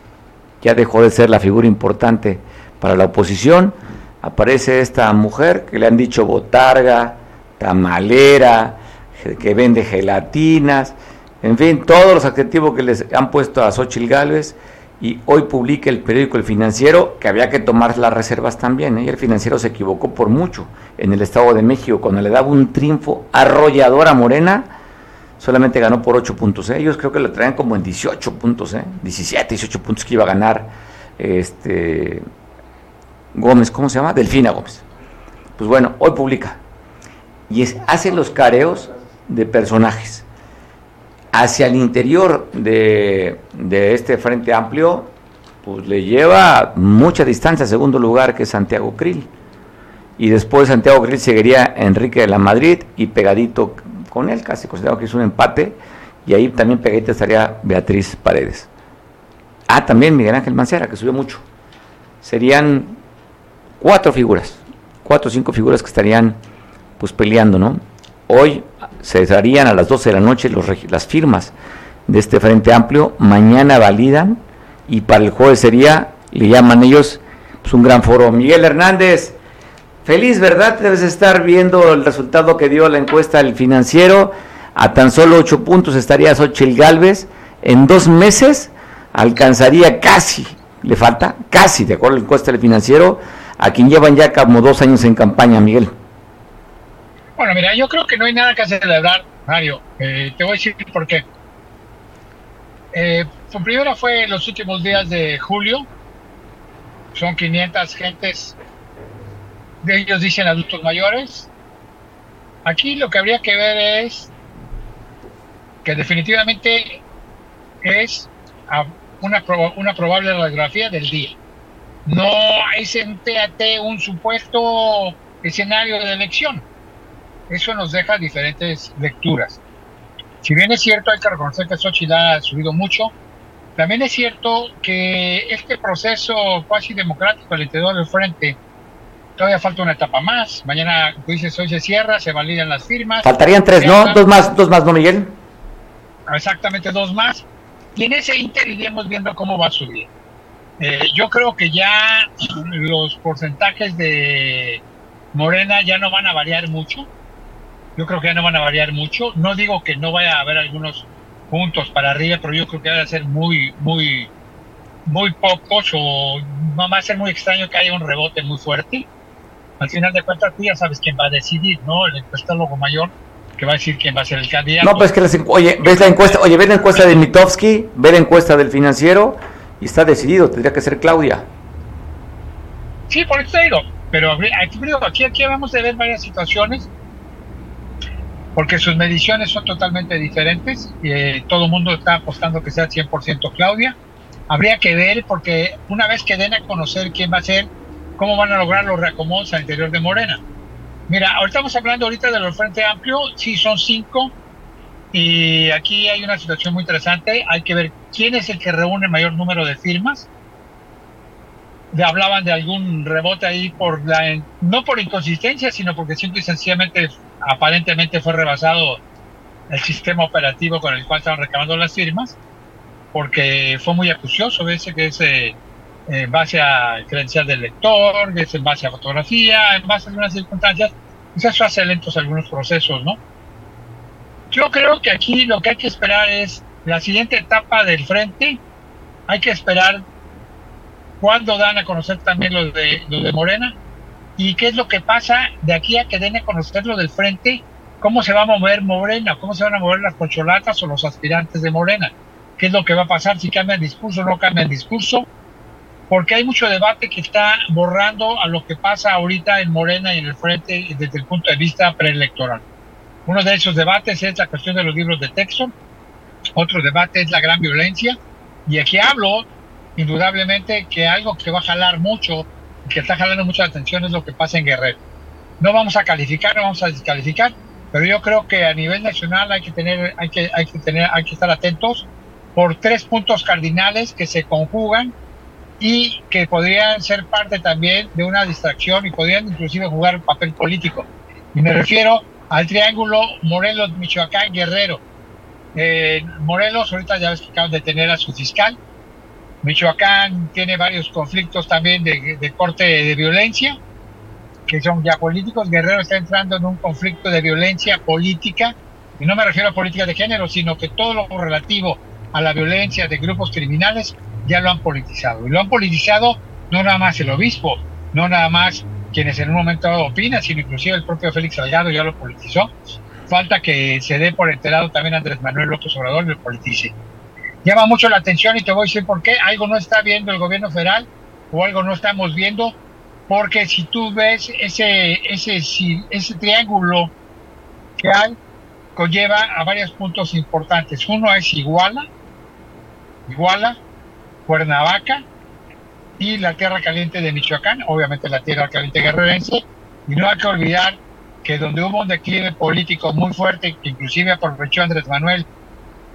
B: Ya dejó de ser la figura importante para la oposición. Aparece esta mujer que le han dicho botarga, tamalera, que vende gelatinas, en fin, todos los adjetivos que les han puesto a Xochitl Gálvez y hoy publica el periódico El Financiero que había que tomar las reservas también, ¿eh? y el financiero se equivocó por mucho en el Estado de México cuando le daba un triunfo arrollador a Morena, solamente ganó por 8 puntos. ¿eh? Ellos creo que lo traían como en 18 puntos, ¿eh? 17, 18 puntos que iba a ganar este Gómez, ¿cómo se llama? Delfina Gómez. Pues bueno, hoy publica. Y es, hace los careos de personajes. Hacia el interior de, de este Frente Amplio, pues le lleva mucha distancia, segundo lugar que Santiago Krill. Y después Santiago Krill seguiría Enrique de la Madrid y pegadito con él, casi considerado que es un empate, y ahí también pegadita estaría Beatriz Paredes. Ah, también Miguel Ángel Mancera, que subió mucho. Serían cuatro figuras, cuatro o cinco figuras que estarían pues peleando, ¿no? Hoy se darían a las 12 de la noche los, las firmas de este Frente Amplio, mañana validan y para el jueves sería, le llaman ellos, pues un gran foro. Miguel Hernández, Feliz, ¿verdad? Debes estar viendo el resultado que dio la encuesta del financiero. A tan solo ocho puntos estaría Xochitl Galvez. En dos meses alcanzaría casi, le falta casi, de acuerdo a la encuesta del financiero, a quien llevan ya como dos años en campaña, Miguel.
H: Bueno, mira, yo creo que no hay nada que celebrar, Mario. Eh, te voy a decir por qué. Eh, primero fue en los últimos días de julio. Son 500 gentes de ellos dicen adultos mayores. Aquí lo que habría que ver es que definitivamente es una, una probable radiografía del día. No es en TAT un supuesto escenario de elección. Eso nos deja diferentes lecturas. Si bien es cierto, hay que reconocer que Xochitl ha subido mucho, también es cierto que este proceso cuasi democrático al interior del frente todavía falta una etapa más. Mañana, tú dices, hoy se cierra, se validan las firmas.
B: Faltarían tres, ¿no? Dos más, dos más, ¿no, Miguel?
H: Exactamente, dos más. Y en ese inter iremos viendo cómo va a subir. Eh, yo creo que ya los porcentajes de Morena ya no van a variar mucho. Yo creo que ya no van a variar mucho. No digo que no vaya a haber algunos puntos para arriba, pero yo creo que van a ser muy, muy, muy pocos o va a ser muy extraño que haya un rebote muy fuerte al final de cuentas tú ya sabes quién va a decidir, ¿no? El encuestólogo mayor que va a decir quién va a ser el candidato.
B: No, pues que les, oye, ves la encuesta, oye, ves la encuesta de Mitofsky, ve la encuesta del financiero y está decidido, tendría que ser Claudia.
H: Sí, por eso te digo, pero aquí, aquí, aquí vamos a ver varias situaciones. Porque sus mediciones son totalmente diferentes. eh, todo el mundo está apostando que sea 100% Claudia. Habría que ver, porque una vez que den a conocer quién va a ser, cómo van a lograr los reacomodos al interior de Morena. Mira, ahorita estamos hablando ahorita de los Frente Amplio, sí son cinco, y aquí hay una situación muy interesante. Hay que ver quién es el que reúne mayor número de firmas. Le hablaban de algún rebote ahí por la, no por inconsistencia, sino porque simple y sencillamente, aparentemente fue rebasado el sistema operativo con el cual estaban recabando las firmas, porque fue muy acucioso, ese que es eh, en base a credencial del lector, que es en base a fotografía, en base a algunas circunstancias, pues eso hace lentos algunos procesos, ¿no? Yo creo que aquí lo que hay que esperar es la siguiente etapa del frente. Hay que esperar cuándo dan a conocer también los de, los de Morena y qué es lo que pasa de aquí a que den a conocer lo del frente, cómo se va a mover Morena, cómo se van a mover las cocholatas o los aspirantes de Morena, qué es lo que va a pasar, si cambian discurso o no cambian discurso, porque hay mucho debate que está borrando a lo que pasa ahorita en Morena y en el frente desde el punto de vista preelectoral. Uno de esos debates es la cuestión de los libros de texto, otro debate es la gran violencia, y aquí hablo indudablemente que algo que va a jalar mucho, que está jalando mucha atención es lo que pasa en Guerrero. No vamos a calificar, no vamos a descalificar, pero yo creo que a nivel nacional hay que tener, hay que, hay que tener, hay que estar atentos por tres puntos cardinales que se conjugan y que podrían ser parte también de una distracción y podrían inclusive jugar un papel político. Y me refiero al triángulo Morelos, Michoacán, Guerrero. Eh, Morelos, ahorita ya ves que acaban de tener a su fiscal. Michoacán tiene varios conflictos también de, corte de violencia, que son ya políticos. Guerrero está entrando en un conflicto de violencia política, y no me refiero a política de género, sino que todo lo relativo a la violencia de grupos criminales ya lo han politizado. Y lo han politizado no nada más el obispo, no nada más quienes en un momento opinan, sino inclusive el propio Félix Salgado ya lo politizó. Falta que se dé por enterado también Andrés Manuel López Obrador y lo politice. Llama mucho la atención y te voy a decir por qué. Algo no está viendo el gobierno federal o algo no estamos viendo, porque si tú ves ese, ese, ese triángulo que hay, conlleva a varios puntos importantes. Uno es Iguala, Iguala, Cuernavaca, y la tierra caliente de Michoacán, obviamente la tierra caliente guerrerense, y no hay que olvidar que donde hubo un declive político muy fuerte, que inclusive aprovechó Andrés Manuel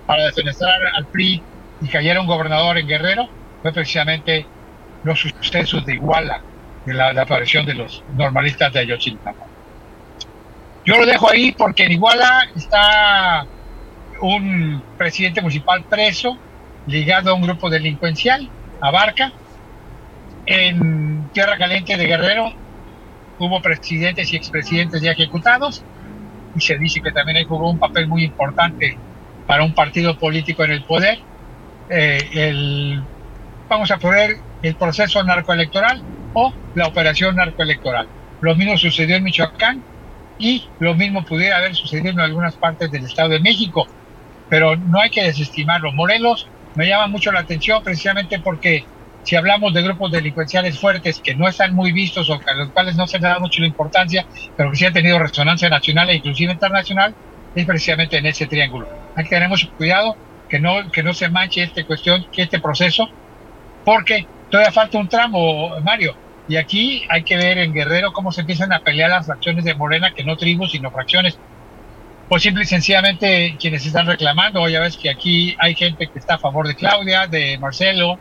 H: para defenestrar al PRI y cayera un gobernador en Guerrero, fue precisamente los sucesos de Iguala, de la, aparición de los normalistas de Ayotzinapa. Yo lo dejo ahí porque en Iguala está un presidente municipal preso, ligado a un grupo delincuencial, Abarca, en Tierra Caliente de Guerrero hubo presidentes y expresidentes ya ejecutados y se dice que también ahí jugó un papel muy importante para un partido político en el poder. Eh, el, vamos a poner el proceso narcoelectoral o la operación narcoelectoral. Lo mismo sucedió en Michoacán y lo mismo pudiera haber sucedido en algunas partes del Estado de México, pero no hay que desestimarlo. Morelos me llama mucho la atención precisamente porque si hablamos de grupos delincuenciales fuertes que no están muy vistos o a los cuales no se le da mucho la importancia, pero que sí han tenido resonancia nacional e inclusive internacional, es precisamente en ese triángulo. Hay que tener mucho cuidado que no, que no se manche esta cuestión, que este proceso, porque todavía falta un tramo, Mario. Y aquí hay que ver en Guerrero cómo se empiezan a pelear las fracciones de Morena, que no tribus, sino fracciones. Pues simple y sencillamente quienes están reclamando, ya ves que aquí hay gente que está a favor de Claudia, de Marcelo,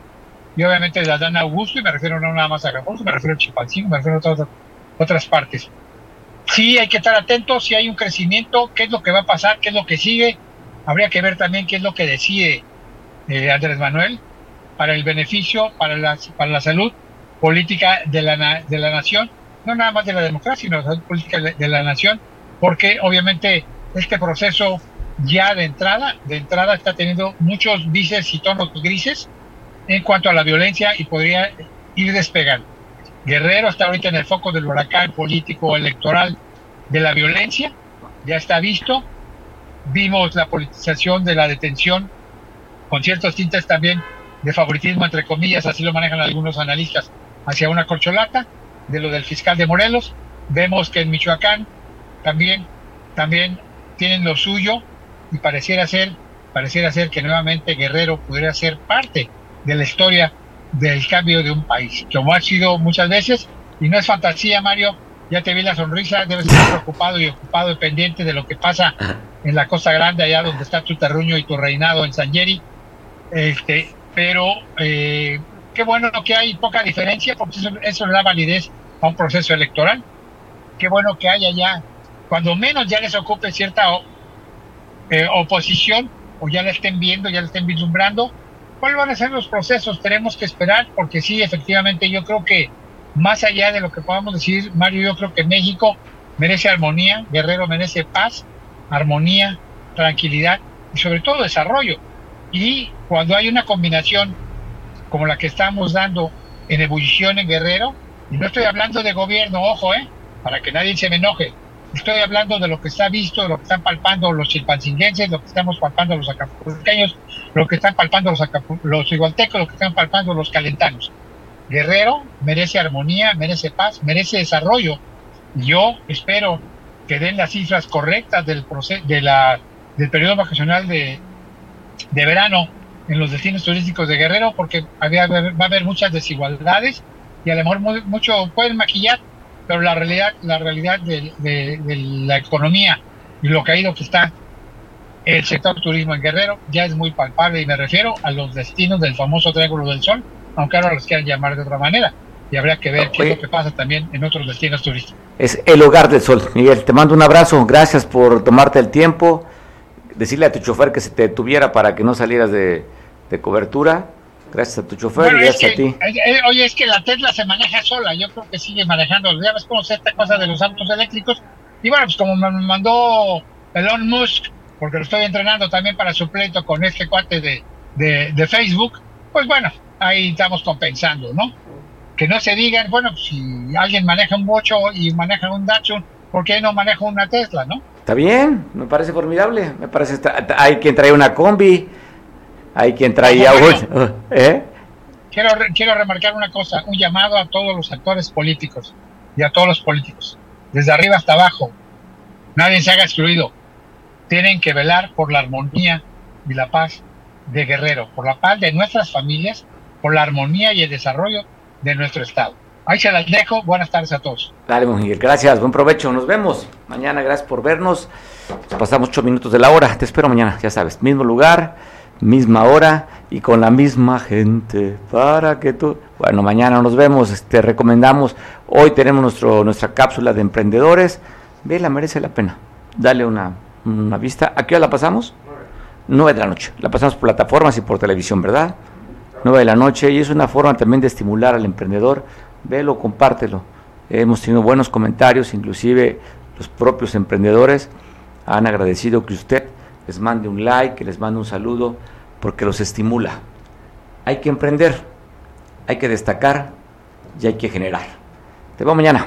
H: y obviamente la dan Augusto, y me refiero no nada más a Augusto, me refiero a Chipalcingo, me refiero a otras, otras partes. Sí, hay que estar atentos, si hay un crecimiento, qué es lo que va a pasar, qué es lo que sigue. Habría que ver también qué es lo que decide eh, Andrés Manuel para el beneficio, para la, para la salud política de la, de la nación, no nada más de la democracia, sino la salud política de la nación, porque obviamente este proceso ya de entrada, de entrada está teniendo muchos vices y tonos grises, en cuanto a la violencia y podría ir despegando. Guerrero está ahorita en el foco del huracán político electoral de la violencia, ya está visto. Vimos la politización de la detención con ciertos tintes también de favoritismo, entre comillas, así lo manejan algunos analistas, hacia una corcholata de lo del fiscal de Morelos. Vemos que en Michoacán también, también tienen lo suyo y pareciera ser, pareciera ser que nuevamente Guerrero pudiera ser parte de la historia del cambio de un país, como ha sido muchas veces, y no es fantasía, Mario, ya te vi la sonrisa, debes estar preocupado y ocupado y pendiente de lo que pasa en la Costa Grande, allá donde está tu terruño y tu reinado en San Jerry. Este, pero eh, qué bueno que hay poca diferencia, porque eso, le da validez a un proceso electoral. Qué bueno que haya ya, cuando menos ya les ocupe cierta eh, oposición, o ya la estén viendo, ya la estén vislumbrando. ¿Cuáles van a ser los procesos? Tenemos que esperar, porque sí, efectivamente, yo creo que más allá de lo que podamos decir, Mario, yo creo que México merece armonía, Guerrero merece paz, armonía, tranquilidad y sobre todo desarrollo. Y cuando hay una combinación como la que estamos dando en ebullición en Guerrero, y no estoy hablando de gobierno, ojo, ¿eh? para que nadie se me enoje, estoy hablando de lo que está visto, de lo que están palpando los chilpancinguenses, lo que estamos palpando los acapulqueños, lo que están palpando los, los igualtecos, lo que están palpando los calentanos. Guerrero merece armonía, merece paz, merece desarrollo. Yo espero que den las cifras correctas del, de la, del periodo vacacional de, de verano en los destinos turísticos de Guerrero, porque había, va a haber muchas desigualdades y a lo mejor mucho pueden maquillar, pero la realidad, la realidad de, de, de, la economía y lo caído que está el sector turismo en Guerrero ya es muy palpable y me refiero a los destinos del famoso Triángulo del Sol, aunque ahora los quieran llamar de otra manera. Y habría que ver qué es lo que pasa también en otros destinos turísticos.
B: Es el hogar del sol. Miguel, te mando un abrazo. Gracias por tomarte el tiempo. Decirle a tu chofer que se te detuviera para que no salieras de, cobertura. Gracias a tu chofer y gracias a ti.
H: Oye, es que la Tesla se maneja sola. Yo creo que sigue manejando. Ya ves cómo es esta cosa de los autos eléctricos. Y bueno, pues como me mandó Elon Musk, porque lo estoy entrenando también para su pleito con este cuate de, de, de Facebook, pues bueno, ahí estamos compensando, ¿no? Que no se digan, bueno, si alguien maneja un bocho y maneja un Datsun, ¿por qué no maneja una Tesla, no?
B: Está bien, me parece formidable. Me parece, hay quien trae una combi, hay quien trae
H: ¿eh? Quiero, quiero remarcar una cosa, un llamado a todos los actores políticos y a todos los políticos, desde arriba hasta abajo. Nadie se haga excluido. Tienen que velar por la armonía y la paz de Guerrero, por la paz de nuestras familias por la armonía y el desarrollo de nuestro Estado. Ahí se las dejo. Buenas tardes a todos.
B: Dale, Miguel. Gracias. Buen provecho. Nos vemos mañana. Gracias por vernos. pasamos ocho minutos de la hora. Te espero mañana. Ya sabes, mismo lugar, misma hora y con la misma gente. Para que tú. Bueno, mañana nos vemos. Te recomendamos. Hoy tenemos nuestro, nuestra cápsula de emprendedores. Vela, merece la pena. Dale una, una vista. ¿A qué hora la pasamos? Nueve de la noche. La pasamos por plataformas y por televisión, ¿verdad? 9 de la noche y es una forma también de estimular al emprendedor. Velo, compártelo. Hemos tenido buenos comentarios, inclusive los propios emprendedores han agradecido que usted les mande un like, que les mande un saludo, porque los estimula. Hay que emprender, hay que destacar y hay que generar. Te veo mañana.